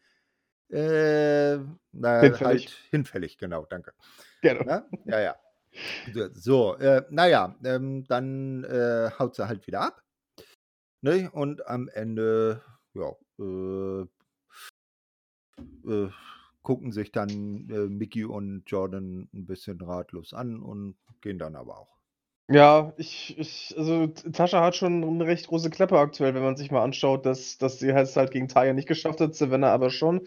äh, na, Hinfällig. halt hinfällig, genau, danke.“ Genau. Ne? Ja, ja. So, äh, na ja, ähm, dann, äh, haut sie halt wieder ab. Ne? Und am Ende, ja, äh äh, gucken sich dann, äh, Mickie und Jordan 'n bisschen ratlos an und gehen dann aber auch. Ja, ich ich also, T Tasha hat schon 'ne recht große Klappe aktuell, wenn man sich mal anschaut, dass dass sie es halt gegen Taya nicht geschafft hat, Savannah aber schon.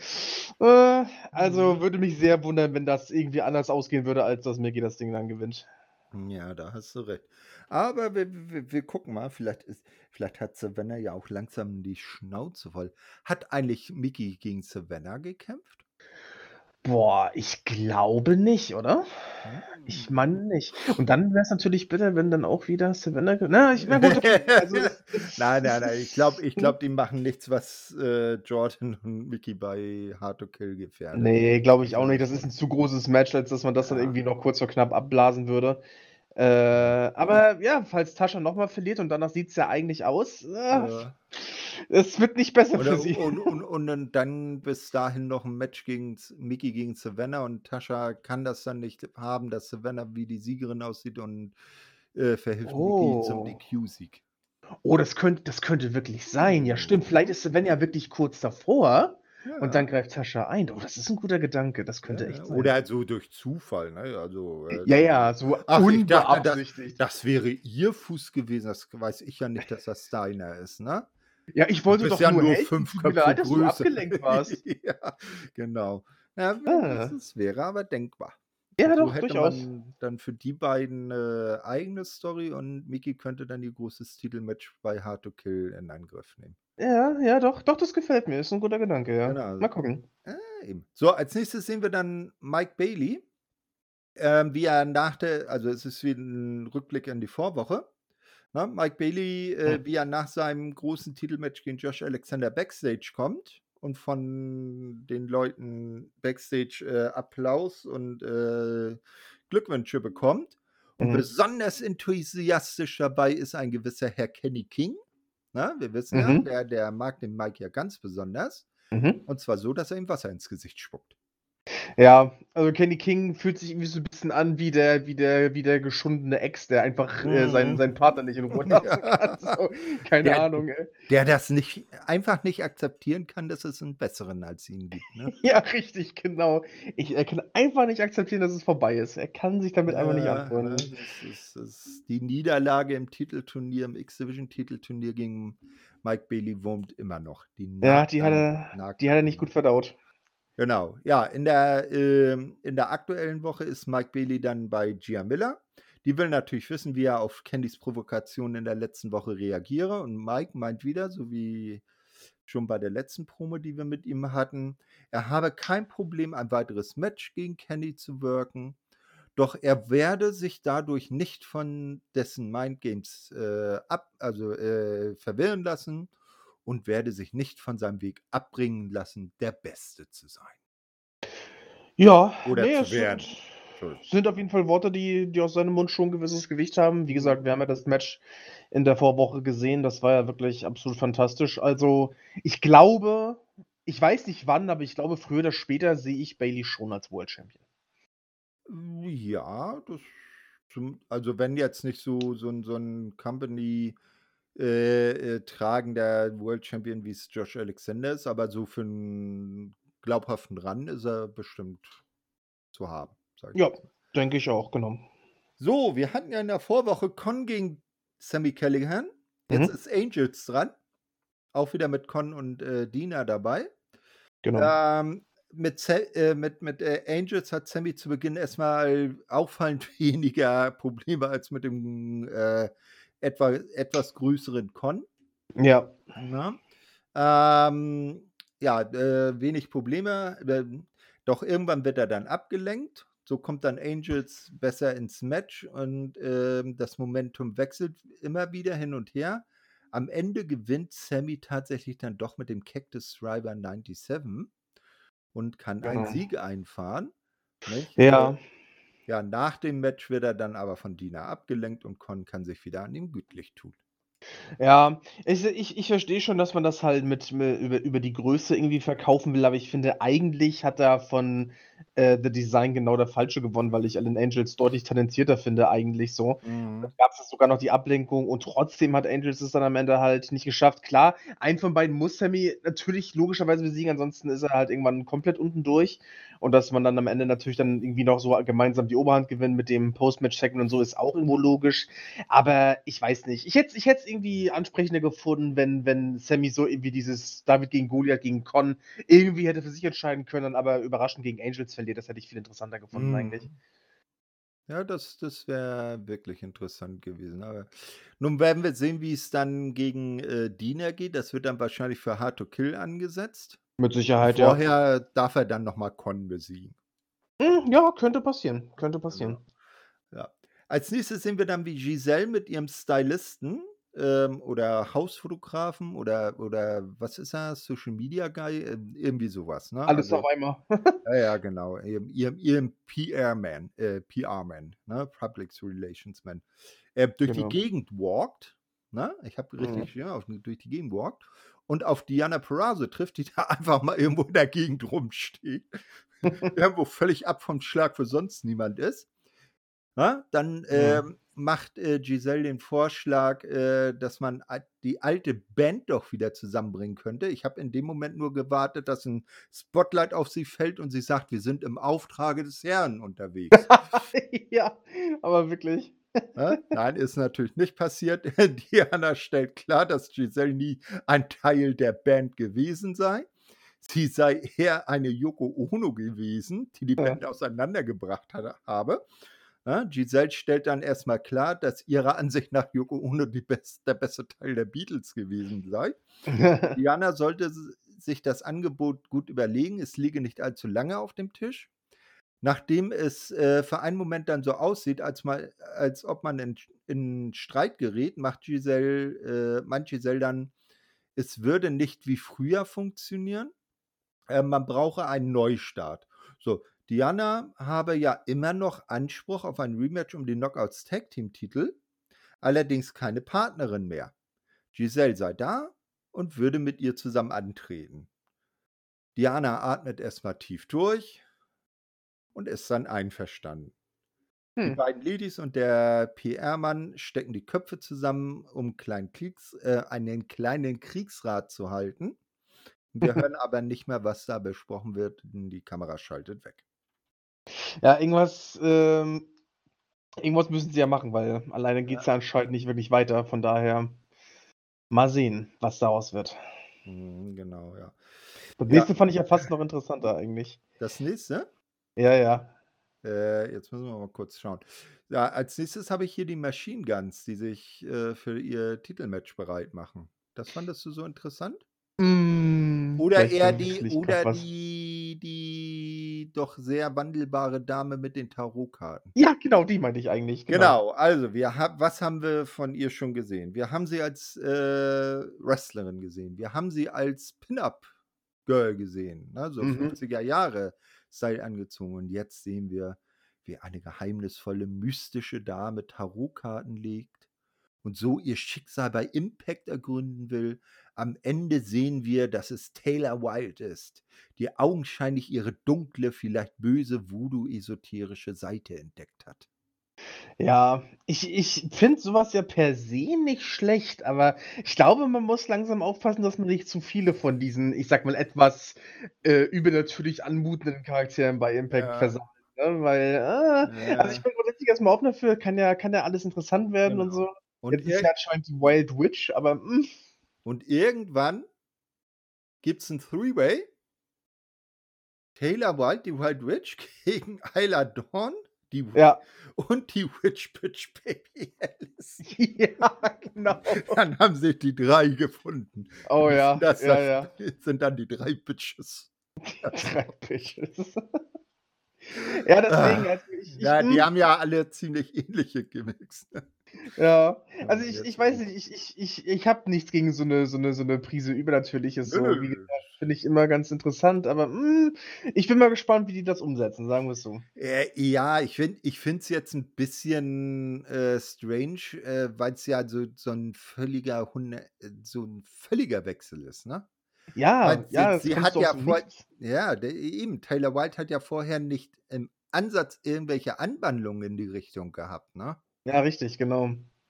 Äh, also, Mhm. würde mich sehr wundern, wenn das irgendwie anders ausgehen würde, als dass Mickie das Ding dann gewinnt. Ja, da hast du recht. Aber wir wir wir gucken mal, vielleicht ist vielleicht hat Savannah ja auch langsam die Schnauze voll. Hat eigentlich Mickie gegen Savannah gekämpft? Boah, ich glaube nicht, oder? Ich Hm. meine nicht. Und dann wäre es natürlich bitter, wenn dann auch wieder Savannah na, ich na gut, okay. Also, Nein, nein, nein. Ich glaube ich glaube, die machen nichts, was, äh, Jordan und Mickie bei Hard to Kill gefährdet. Ne, glaube ich auch nicht. Das ist 'n zu großes Match, als dass man das dann irgendwie noch kurz vor knapp abblasen würde. Äh, aber ja, falls Tasha noch mal verliert und danach sieht's ja eigentlich aus, äh, Ja. es wird nicht besser Oder für sie. und und und dann bis dahin noch 'n Match gegen S Mickie gegen Savannah und Tasha kann das dann nicht haben, dass Savannah wie die Siegerin aussieht und, äh, verhilft Mickie zum Oh. DQ-Sieg. Oh, das könnt das könnte wirklich sein. Ja, stimmt. Vielleicht ist Savannah wirklich kurz davor Ja. und dann greift Tasha ein. Oh, das ist 'n guter Gedanke. Das Ja, könnte echt ja. sein. Oder halt so durch Zufall, ne? Also, äh, Ja, ja, so ach, ich dachte, das unbeabsichtigt. das wäre ihr Fuß gewesen. Das weiß ich ja nicht, dass das deiner ist, ne? Ja, ich wollte doch ja nur nur helfen. 5 Tut mir Köpfe leid, dass du abgelenkt warst. Ja, genau. Ja, Ah. das wäre aber denkbar. Ja, doch, hätte durchaus. man dann für die beiden 'ne eigene Story und Mickie könnte dann ihr großes Titelmatch bei Hard to Kill in Angriff nehmen. Ja, ja, doch, doch, das gefällt mir. Ist 'n guter Gedanke, ja. Genau. Mal gucken. Äh eben. So, als nächstes sehen wir dann Mike Bailey, ähm, wie er nach der, also es ist wie ein Rückblick in die Vorwoche. Ne? Mike Bailey, äh, Mhm. wie er nach seinem großen Titelmatch gegen Josh Alexander backstage kommt und von den Leuten backstage äh, Applaus und äh, Glückwünsche bekommt. Und Mhm. besonders enthusiastisch dabei ist ein gewisser Herr Kenny King. Na, wir wissen ja, Mhm. der, der mag den Mike ja ganz besonders. Mhm. Und zwar so, dass er ihm Wasser ins Gesicht spuckt. Ja, also Kenny King fühlt sich irgendwie so 'n bisschen an wie der wie der wie der geschundene Ex, der einfach, äh, seinen Mhm. seinen Partner nicht in Ruhe lassen kann. So, keine Der Ahnung, ey. der das nicht einfach nicht akzeptieren kann, dass es 'n Besseren als ihn gibt, ne? Ja, richtig, genau. Ich er kann einfach nicht akzeptieren, dass es vorbei ist. Er kann sich damit einfach nicht Ja, ne, anfreunden. das ist die Niederlage im Titelturnier, im X-Division-Titelturnier gegen Mike Bailey wurmt immer noch. Die Ja, die hat er die hat er nicht gut verdaut. Genau. Ja, in der, ähm in der aktuellen Woche ist Mike Bailey dann bei Gia Miller. Die will natürlich wissen, wie er auf Candys Provokation in der letzten Woche reagiere. Und Mike meint wieder, so wie schon bei der letzten Promo, die wir mit ihm hatten, er habe kein Problem, ein weiteres Match gegen Candy zu worken. Doch er werde sich dadurch nicht von dessen Mindgames äh, ab, also äh, verwirren lassen und werde sich nicht von seinem Weg abbringen lassen, der Beste zu sein. Ja, Oder ne, zu es werden. sind sind auf jeden Fall Worte, die die aus seinem Mund schon 'n gewisses Gewicht haben. Wie gesagt, wir haben ja das Match in der Vorwoche gesehen. Das war ja wirklich absolut fantastisch. Also, ich glaube ich weiß nicht wann, aber ich glaube, früher oder später sehe ich Bailey schon als World Champion. Ja, das zum also wenn jetzt nicht so so so 'n Company äh, äh, tragender World Champion, wie es Josh Alexander ist, aber so für 'n glaubhaften Run ist er bestimmt zu haben, Ja, mal. denke ich auch, genau. So, wir hatten ja in der Vorwoche Con gegen Sami Callihan. Jetzt Mhm. ist Angels dran. Auch wieder mit Con und, äh, Dina dabei. Genau. Ähm, mit äh, mit mit, äh, Angels hat Sami zu Beginn erst mal auffallend weniger Probleme als mit dem, äh, etwa etwas größeren Con. Ja. Ne? Ähm, ja, äh, wenig Probleme, ähm, doch irgendwann wird er dann abgelenkt. So kommt dann Angels besser ins Match und, ähm, das Momentum wechselt immer wieder hin und her. Am Ende gewinnt Sami tatsächlich dann doch mit dem Cactus Driver 97 und kann einen Genau. Sieg einfahren, nicht? Ja. Ja, nach dem Match wird er dann aber von Dina abgelenkt und Con kann sich wieder an ihm gütlich tun. Ja, ich ich ich verstehe schon, dass man das halt mit mi über über die Größe irgendwie verkaufen will, aber ich finde, eigentlich hat da von, äh, The Design genau der Falsche gewonnen, weil ich Alan Angels deutlich talentierter finde eigentlich so. Mhm. Dann gab's ja sogar noch die Ablenkung und trotzdem hat Angels es dann am Ende halt nicht geschafft. Klar, einen von beiden muss Sami natürlich logischerweise besiegen, ansonsten ist er halt irgendwann komplett unten durch. Und dass man dann am Ende natürlich dann irgendwie noch so gemeinsam die Oberhand gewinnt mit dem Post-Match-Segment und so, ist auch irgendwo logisch. Aber ich weiß nicht. Ich hätte es ich es irgendwie ansprechender gefunden, wenn wenn Sami so irgendwie dieses David gegen Goliath gegen Con irgendwie hätte für sich entscheiden können, aber überraschend gegen Angels verliert. Das hätte ich viel interessanter gefunden eigentlich. Mhm. Ja, das das wäre wirklich interessant gewesen. Aber nun werden wir sehen, wie es dann gegen, äh, Dina geht. Das wird dann wahrscheinlich für Hard to Kill angesetzt. Mit Sicherheit, ja. vorher darf er dann noch mal Con besiegen. Hm, ja, könnte passieren. Könnte passieren. Ja. Als Nächstes sehen wir dann, wie Giselle mit ihrem Stylisten, ähm, oder Hausfotografen oder oder was ist er? Social Media Guy, ähm, irgendwie so was, ne? Alles Also auf einmal. ja, ja, genau. Ihrem ihrem PR-Man äh, PR-Man, ne? Public Relations Man, äh, durch Genau. die Gegend walkt, ne? Ich habe Mhm. richtig ja, auf durch die Gegend walkt und auf Diana Purrazzo trifft, die da einfach mal irgendwo in der Gegend rumsteht. Irgendwo völlig ab vom Schlag, wo sonst niemand ist. Ne? Dann, Mhm. ähm, macht, äh, Giselle den Vorschlag, äh, dass man die alte Band doch wieder zusammenbringen könnte. Ich habe in dem Moment nur gewartet, dass 'n Spotlight auf sie fällt und sie sagt: „Wir sind im Auftrage des Herrn unterwegs.“ Ja, aber wirklich. Ne? Nein, ist natürlich nicht passiert. Diana stellt klar, dass Giselle nie ein Teil der Band gewesen sei. Sie sei eher eine Yoko Ono gewesen, die die Ja. Band auseinandergebracht habe. Ne? Giselle stellt dann erst mal klar, dass ihrer Ansicht nach Yoko Ono die best der beste Teil der Beatles gewesen sei. Diana sollte sich das Angebot gut überlegen. Es liege nicht allzu lange auf dem Tisch. Nachdem es äh, für einen Moment dann so aussieht, als, mal, als ob man in, in Streit gerät, macht Giselle, äh, meint Giselle dann, es würde nicht wie früher funktionieren. Äh, man brauche einen Neustart. So, Diana habe ja immer noch Anspruch auf ein Rematch um den Knockouts Tag Team Titel, allerdings keine Partnerin mehr. Giselle sei da und würde mit ihr zusammen antreten. Diana atmet erstmal tief durch und ist dann einverstanden. Die Hm. beiden Ladies und der PR-Mann stecken die Köpfe zusammen, um kleinen Kriegs, äh, einen kleinen Kriegsrat zu halten. Wir hören aber nicht mehr, was da besprochen wird, denn die Kamera schaltet weg. Ja, irgendwas, ähm, irgendwas müssen sie ja machen, weil alleine geht es ja anscheinend nicht wirklich weiter. Von daher mal sehen, was daraus wird. Mhm, genau, ja. Das Ja. nächste fand ich ja fast noch interessanter eigentlich. Das nächste, Ja, ja. äh, jetzt müssen wir mal kurz schauen. Ja, als nächstes habe ich hier die Machine Guns, die sich äh, für ihr Titelmatch bereit machen. Das fandest du so interessant? Mm, Oder eher die, oder die doch sehr wandelbare Dame mit den Tarotkarten. Ja, genau, die meinte ich eigentlich. Genau. Genau, also wir hab, was haben wir von ihr schon gesehen? Wir haben sie als äh, Wrestlerin gesehen. Wir haben sie als Pin-Up-Girl gesehen. Ne? So Mhm. 50er Jahre Style angezogen. Und jetzt sehen wir, wie eine geheimnisvolle, mystische Dame Tarotkarten legt und so ihr Schicksal bei Impact ergründen will. Am Ende sehen wir, dass es Taylor Wilde ist, die augenscheinlich ihre dunkle, vielleicht böse, voodoo-esoterische Seite entdeckt hat. Ja, ich, ich finde sowas ja per se nicht schlecht, aber ich glaube, man muss langsam aufpassen, dass man nicht zu viele von diesen, ich sag mal, etwas äh, übernatürlich anmutenden Charakteren bei Impact Ja. versammelt. Ne? Weil, äh, also ich Ja, bin grundsätzlich erstmal offen dafür, kann ja, kann ja alles interessant werden und genau. so. Und, Jetzt ist ja anscheinend die Wild Witch, aber mm, und irgendwann gibt es ein Three-Way. Taylor Wilde, die Wild Witch, gegen Isla Dawn die, ja. und die Witch Bitch Baby Alice. ja, genau. Dann haben sich die drei gefunden. Oh ja, Das, ja, das ja. sind dann die drei Bitches. Drei Bitches. ja, deswegen, Ah, also ich, ich, Ja, die haben ja alle ziemlich ähnliche Gimmicks. ne? Ja, also ich, ich weiß nicht, ich, ich, ich, ich habe nichts gegen so eine, so eine, so eine Prise Übernatürliches. So, wie gesagt, finde ich immer ganz interessant, aber mm, ich bin mal gespannt, wie die das umsetzen, sagen wir es so. Äh, ja, ich finde es jetzt ein bisschen äh, strange, äh, weil es ja so, so ein völliger Hunde, äh, so ein völliger Wechsel ist, ne? Ja, Weil sie, ja, sie hat ja vor, ja, der, eben, Taylor White hat ja vorher nicht im Ansatz irgendwelche Anwandlungen in die Richtung gehabt, ne? Ja, richtig, genau.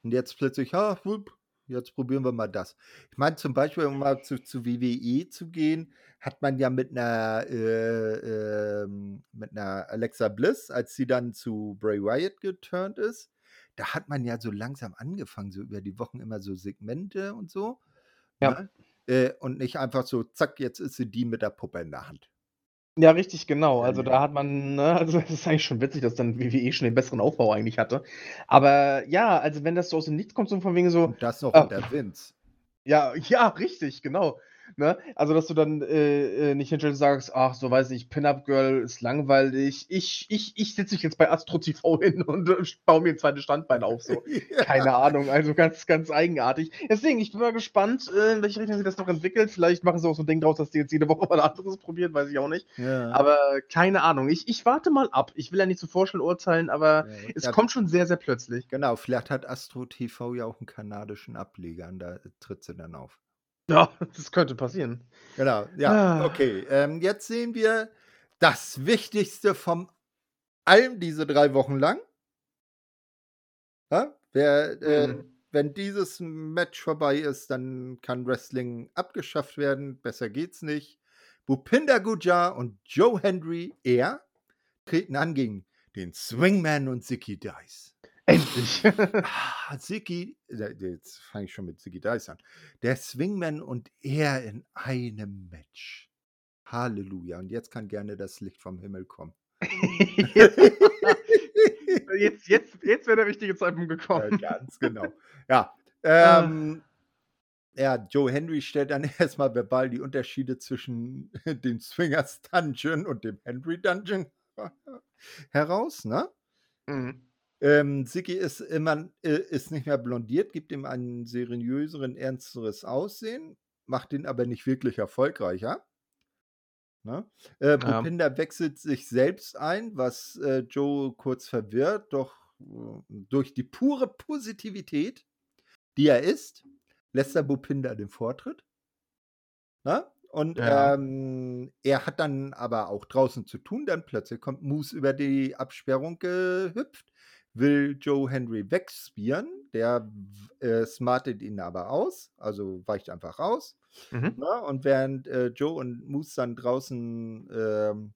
Und jetzt plötzlich, ja, wupp, jetzt probieren wir mal das. Ich meine, zum Beispiel, um mal zu, zu WWE zu gehen, hat man ja mit einer, äh, ähm, mit einer Alexa Bliss, als sie dann zu Bray Wyatt geturnt ist, da hat man ja so langsam angefangen, so über die Wochen immer so Segmente und so. Ja. Ne? Äh, und nicht einfach so, zack, jetzt ist sie die mit der Puppe in der Hand. Ja, richtig, genau. Also ja. da hat man, ne, also es ist eigentlich schon witzig, dass dann WWE schon den besseren Aufbau eigentlich hatte. Aber ja, also wenn das so aus dem Nichts kommt, so von wegen so, Und das noch äh, unter Vince. Ja, ja, richtig, genau. Ne? Also, dass du dann äh, äh, nicht hinstellst und sagst, ach, so weiß ich, Pin-Up Girl ist langweilig. Ich, ich, ich setze mich jetzt bei Astro TV hin und äh, baue mir ein zweites Standbein auf. So. Keine ja. Ahnung, also ganz, ganz eigenartig. Deswegen, ich bin mal gespannt, äh, in welche Richtung sich das noch entwickelt. Vielleicht machen sie auch so ein Ding draus, dass die jetzt jede Woche was anderes probieren, weiß ich auch nicht. Ja. Aber keine Ahnung. Ich, ich warte mal ab. Ich will ja nicht zu vorschnell urteilen, aber Ja, es kommt schon sehr, sehr plötzlich. Genau, vielleicht hat Astro TV ja auch einen kanadischen Ableger und da tritt sie dann auf. Ja, das könnte passieren. Genau, ja, Ah. okay. Ähm, jetzt sehen wir das Wichtigste von allem diese drei Wochen lang. Ja? Wer, äh, Mhm. wenn dieses Match vorbei ist, dann kann Wrestling abgeschafft werden. Besser geht's nicht. Bhupinder Gujar und Joe Hendry, er, treten an gegen den Swingman und Zicky Dice. Endlich. Ah, Ziggy, äh, jetzt fange ich schon mit Ziggy Dice an. Der Swingman und er in einem Match. Halleluja. Und jetzt kann gerne das Licht vom Himmel kommen. jetzt jetzt, jetzt wäre der richtige Zeitpunkt Ja, gekommen. ganz genau. Ja. Ah. Ähm, ja, Joe Henry stellt dann erstmal verbal die Unterschiede zwischen dem Swingers Dungeon und dem Henry Dungeon heraus, ne? Mhm. Ähm, Ziggy ist immer äh, ist nicht mehr blondiert, gibt ihm ein seriöseren, ernsteres Aussehen, macht ihn aber nicht wirklich erfolgreicher. Ne? Äh, Ja. Bhupinder wechselt sich selbst ein, was äh, Joe kurz verwirrt, doch äh, durch die pure Positivität, die er ist, lässt er Bhupinder den Vortritt. Ne? Und Ja. ähm, er hat dann aber auch draußen zu tun, dann plötzlich kommt Moose über die Absperrung gehüpft, will Joe Henry wegspieren, der äh, smartet ihn aber aus, also weicht einfach raus. Mhm. Ne? Und während äh, Joe und Moose dann draußen ähm,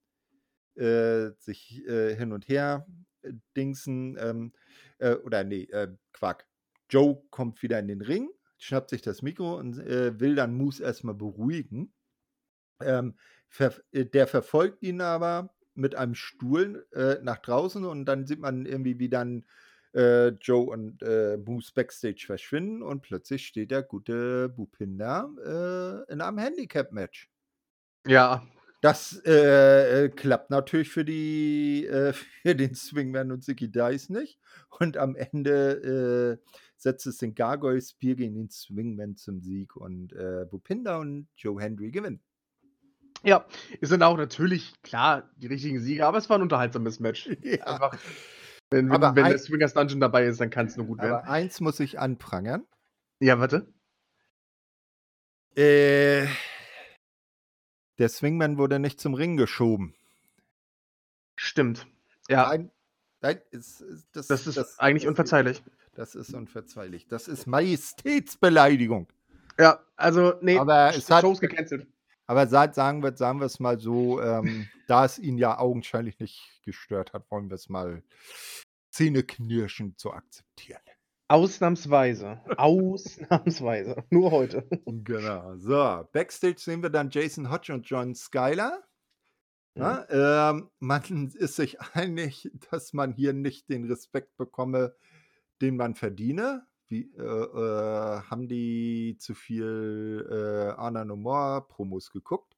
äh, sich äh, hin und her äh, dingsen, ähm, äh, oder nee, äh, Quack. Joe kommt wieder in den Ring, schnappt sich das Mikro und will dann Moose erstmal beruhigen. Ähm, ver der verfolgt ihn aber mit einem Stuhl äh, nach draußen und dann sieht man irgendwie, wie dann äh, Joe und äh, Moose backstage verschwinden und plötzlich steht der gute Bhupinder äh, in einem Handicap-Match. Ja. Das äh, äh, klappt natürlich für die für den Swingman und Zicky Dice nicht. Und am Ende äh, setzt es den Gargoyle Spear gegen den Swingman zum Sieg und Bhupinder und Joe Henry gewinnen. Ja, es sind auch natürlich, klar, die richtigen Sieger, aber es war ein unterhaltsames Match. Ja. Einfach, wenn, wenn, wenn ein- der Swingers Dungeon dabei ist, dann kann es nur gut werden. Aber eins muss ich anprangern. Ja, warte. Äh, der Swingman wurde nicht zum Ring geschoben. Stimmt. Ja, Nein, nein, ist, ist, das, das ist eigentlich das- unverzeihlich. Das ist unverzeihlich. Das ist Majestätsbeleidigung. Ja, also, nee, Aber es hat- Shows gecancelt. Aber seit, sagen wir, sagen wir es mal so, ähm, da es ihn ja augenscheinlich nicht gestört hat, wollen wir es mal zähneknirschend so akzeptieren. Ausnahmsweise. Ausnahmsweise. Nur heute. Genau. So, Backstage sehen wir dann Jason Hodge und John Skyler. Ja, ähm, man ist sich einig, dass man hier nicht den Respekt bekomme, den man verdiene. Wie, äh, äh, haben die zu viel äh, Anna No More Promos geguckt?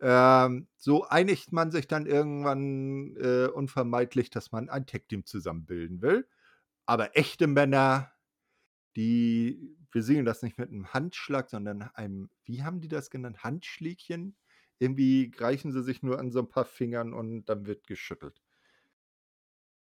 Ähm, so einigt man sich dann irgendwann äh, unvermeidlich, dass man ein Tech-Team zusammenbilden will. Aber echte Männer, die, sehen das nicht mit einem Handschlag, sondern einem, wie haben die das genannt? Handschlägchen? Irgendwie greifen sie sich nur an so ein paar Fingern und dann wird geschüttelt.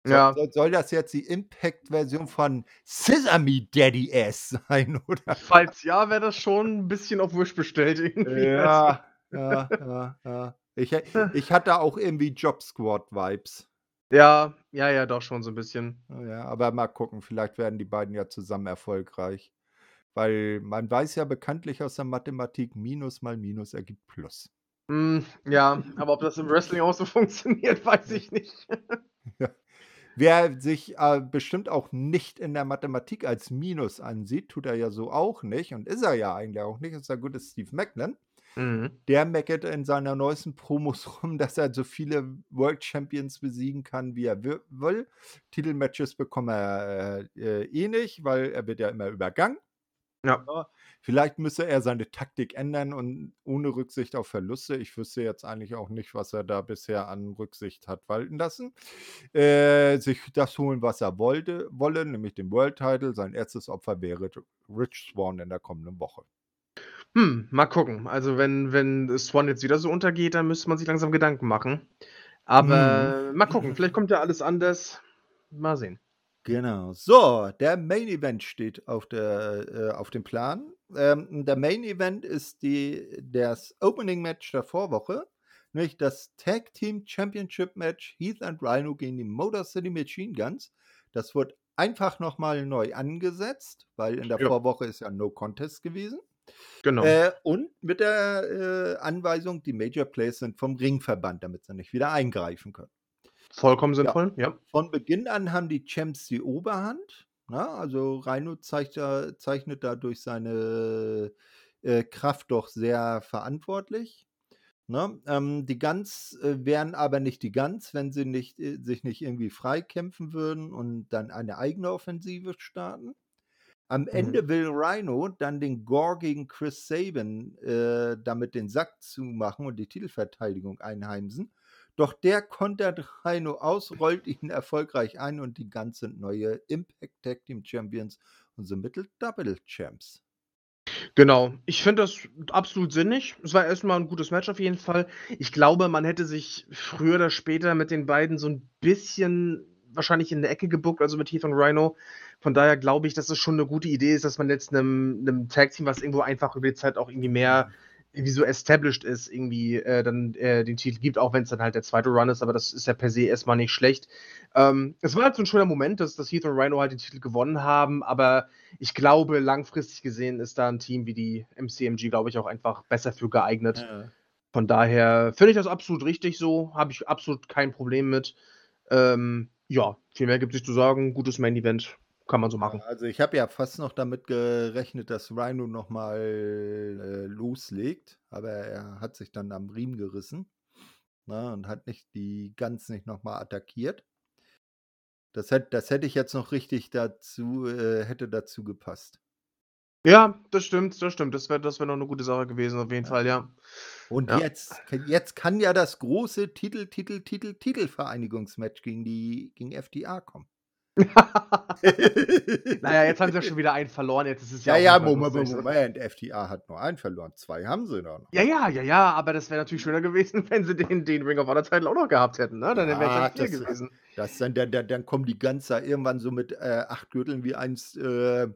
Ja. soll, soll das jetzt die Impact-Version von Sesame Daddy Ass sein, oder? Falls ja, wäre das schon ein bisschen auf Wurscht bestellt irgendwie. Ja, ja, ja, ja. Ich, ich hatte auch irgendwie Job Squad-Vibes. Ja, ja, ja, doch schon so ein bisschen. Ja, aber mal gucken, vielleicht werden die beiden ja zusammen erfolgreich. Weil man weiß ja bekanntlich aus der Mathematik, Minus mal Minus ergibt Plus. Hm, ja, aber ob das im Wrestling auch so funktioniert, weiß ich nicht. Wer sich äh, bestimmt auch nicht in der Mathematik als Minus ansieht, tut er ja so auch nicht und ist er ja eigentlich auch nicht, ist der gute Steve Macklin. Mhm. Der meckert in seiner neuesten Promos rum, dass er so viele World Champions besiegen kann, wie er wi- will. Titelmatches bekommt er äh, äh, eh nicht, weil er wird ja immer übergangen. Ja. Vielleicht müsse er seine Taktik ändern und ohne Rücksicht auf Verluste. Ich wüsste jetzt eigentlich auch nicht, was er da bisher an Rücksicht hat walten lassen. Äh, sich das holen, was er wollte, wolle, nämlich den World Title. Sein erstes Opfer wäre Rich Swan in der kommenden Woche. Hm, mal gucken. Also, wenn, wenn Swan jetzt wieder so untergeht, dann müsste man sich langsam Gedanken machen. Aber mal gucken, vielleicht kommt ja alles anders. Mal sehen. Genau. So, der Main Event steht auf, der, äh, auf dem Plan. Ähm, der Main Event ist die, das Opening Match der Vorwoche, nämlich das Tag Team Championship Match Heath and Rhino gegen die Motor City Machine Guns. Das wird einfach nochmal neu angesetzt, weil in der Ja. Vorwoche ist ja No Contest gewesen. Genau. Äh, und mit der äh, Anweisung, die Major Plays sind vom Ringverband, damit sie nicht wieder eingreifen können. Vollkommen sinnvoll, ja. Von Beginn an haben die Champs die Oberhand. Na, also Rhino da, zeichnet da durch seine äh, Kraft doch sehr verantwortlich. Ne? Ähm, die Guns äh, wären aber nicht die Guns, wenn sie nicht, äh, sich nicht irgendwie freikämpfen würden und dann eine eigene Offensive starten. Am Ende will Rhino dann den Gore gegen Chris Sabin äh, damit den Sack zumachen und die Titelverteidigung einheimsen. Doch der kontert Rhino aus, rollt ihn erfolgreich ein und die ganze neue Impact Tag Team Champions und so mittel Double Champs. Genau, ich finde das absolut sinnig. Es war erstmal ein gutes Match auf jeden Fall. Ich glaube, man hätte sich früher oder später mit den beiden so ein bisschen wahrscheinlich in der Ecke gebuckt, also mit Heath und Rhino. Von daher glaube ich, dass es schon eine gute Idee ist, dass man jetzt einem, einem Tag-Team, was irgendwo einfach über die Zeit auch irgendwie mehr irgendwie so established ist, irgendwie äh, dann äh, den Titel gibt, auch wenn es dann halt der zweite Run ist, aber das ist ja per se erstmal nicht schlecht. Ähm, es war halt so ein schöner Moment, dass, dass Heath und Rhino halt den Titel gewonnen haben, aber ich glaube, langfristig gesehen ist da ein Team wie die MCMG, glaube ich, auch einfach besser für geeignet. Ja. Von daher finde ich das absolut richtig so, habe ich absolut kein Problem mit. Ähm, ja, viel mehr gibt es nicht zu sagen. Gutes Main Event. Kann man so machen. Also ich habe ja fast noch damit gerechnet, dass Rhino nochmal äh, loslegt, aber er hat sich dann am Riemen gerissen ne, und hat nicht die Gans nicht nochmal attackiert. Das, hätt, das hätte ich jetzt noch richtig dazu, äh, hätte dazu gepasst. Ja, das stimmt, das stimmt. Das wäre das wär noch eine gute Sache gewesen, auf jeden ja. Fall, ja. Und ja. jetzt, jetzt kann ja das große Titel, Titel, Titel, Titelvereinigungsmatch gegen die gegen FTA kommen. naja, jetzt haben sie ja schon wieder einen verloren. Jetzt ist es ja, ja, ja Moment, Moment, Moment. FTA hat nur einen verloren. Zwei haben sie noch. Ja, ja, ja, ja, aber das wäre natürlich schöner gewesen, wenn sie den, den Ring of Honor Title auch noch gehabt hätten. Ne? Dann ja, wäre es ja gewesen. Das dann, dann, dann kommen die ganze irgendwann so mit äh, acht Gürteln wie eins äh,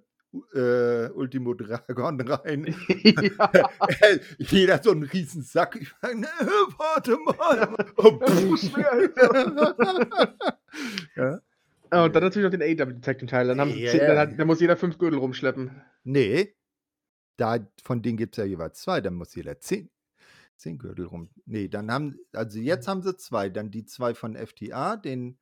äh, Ultimo Dragon rein. Ja. Jeder so einen riesen Sack. Ich sage, ne, warte mal. Oh, ja. Oh, und dann natürlich noch den AW Detecting Teil. Dann, haben yeah. dann, hat, dann, muss jeder fünf Gürtel rumschleppen. Nee. Da, von denen gibt es ja jeweils zwei. Dann muss jeder zehn, zehn Gürtel rum. Nee, dann haben, also jetzt haben sie zwei. Dann die zwei von FTA, den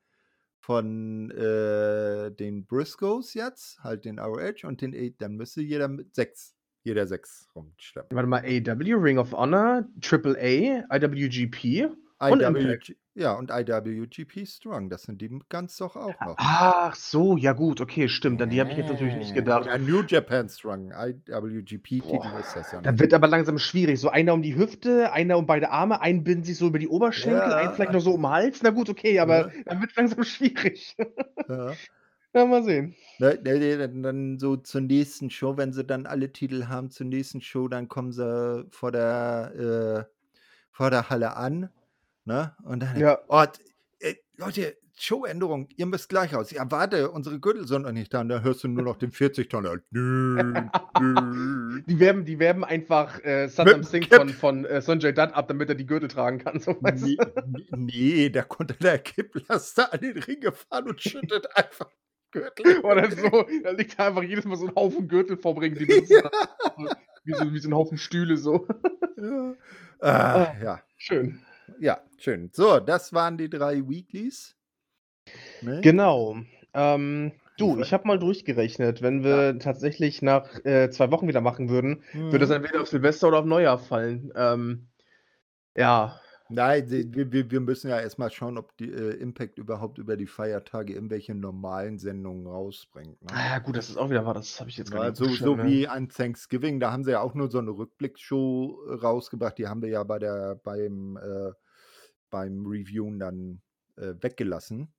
von äh, den Briscoes jetzt, halt den ROH und den A, dann müsste jeder mit sechs, jeder sechs rumschleppen. Warte mal, AW, Ring of Honor, AAA, IWGP und IWG, ja, und IWGP Strong, das sind die ganz doch auch noch. Ach so, ja gut, okay, stimmt. An die habe ich jetzt natürlich nicht gedacht. Ja, New Japan Strong, IWGP-Titel ist das ja. Dann wird aber langsam schwierig. So einer um die Hüfte, einer um beide Arme, einen binden sich so über die Oberschenkel, ja. einen vielleicht noch so um den Hals. Na gut, okay, aber ja. dann wird langsam schwierig. Ja. ja mal sehen. Ne, ne, ne, dann, dann so zur nächsten Show, wenn sie dann alle Titel haben, zur nächsten Show, dann kommen sie vor der, äh, vor der Halle an Ne? Und dann, ja. oh, äh, Leute, Showänderung, ihr müsst gleich raus. Ja, warte, unsere Gürtel sind noch nicht da. Und da hörst du nur noch den 40-Tonner. die, werben, die werben einfach äh, Saddam Singh von, von äh, Sanjay Dutt ab, damit er die Gürtel tragen kann. So, nee, nee, da konnte der Kipplaster an den Ring gefahren und schüttet einfach Gürtel. Oder so, da liegt einfach jedes Mal so ein Haufen Gürtel vorm Ring. Die ja. wie, so, wie so ein Haufen Stühle so. Ja. Ah, ah, ja. Schön ja, schön. So, das waren die drei Weeklies. Ne? Genau. Ähm, du, ich habe mal durchgerechnet, wenn wir ja. tatsächlich nach äh, zwei Wochen wieder machen würden, mhm. würde das entweder auf Silvester oder auf Neujahr fallen. Ähm, ja, Nein, wir, wir müssen ja erstmal schauen, ob die äh, Impact überhaupt über die Feiertage irgendwelche normalen Sendungen rausbringt. Ne? Ah ja, gut, das ist auch wieder wahr, das habe ich jetzt gar nicht So, so ne? wie an Thanksgiving, da haben sie ja auch nur so eine Rückblicksshow rausgebracht, die haben wir ja bei der, beim, äh, beim Reviewen dann äh, weggelassen.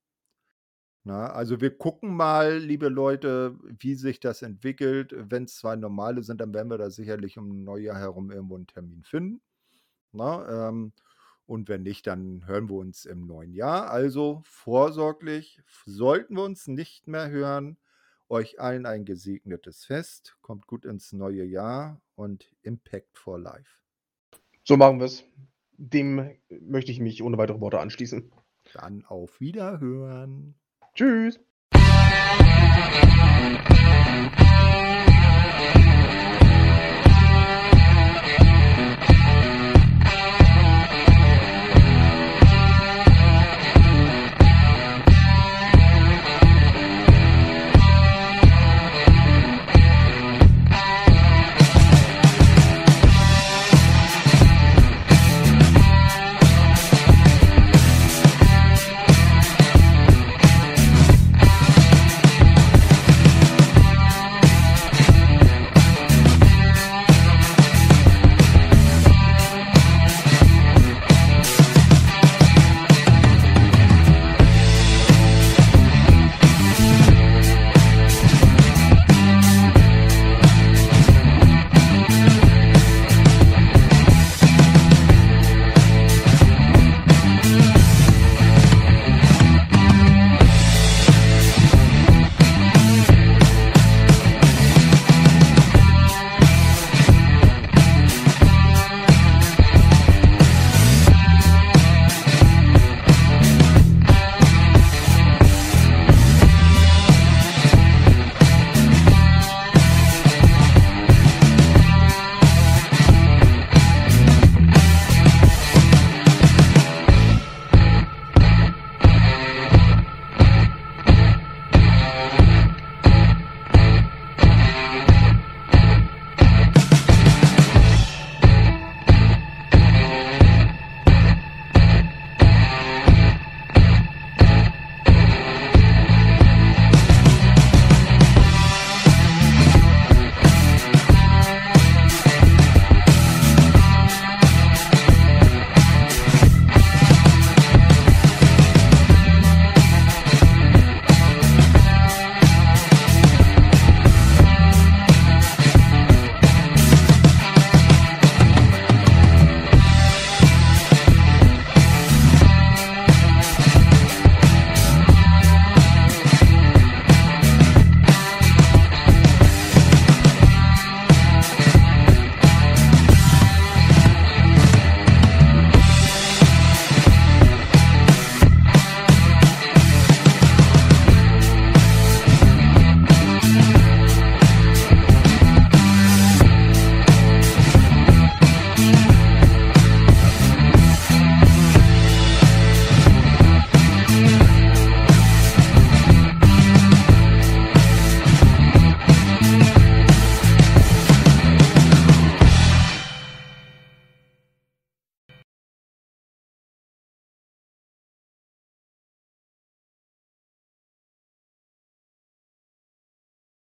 Na, also wir gucken mal, liebe Leute, wie sich das entwickelt. Wenn es zwei normale sind, dann werden wir da sicherlich um Neujahr herum irgendwo einen Termin finden. Na, ähm, und wenn nicht, dann hören wir uns im neuen Jahr. Also vorsorglich sollten wir uns nicht mehr hören. Euch allen ein gesegnetes Fest. Kommt gut ins neue Jahr und Impact for Life. So machen wir es. Dem möchte ich mich ohne weitere Worte anschließen. Dann auf Wiederhören. Tschüss.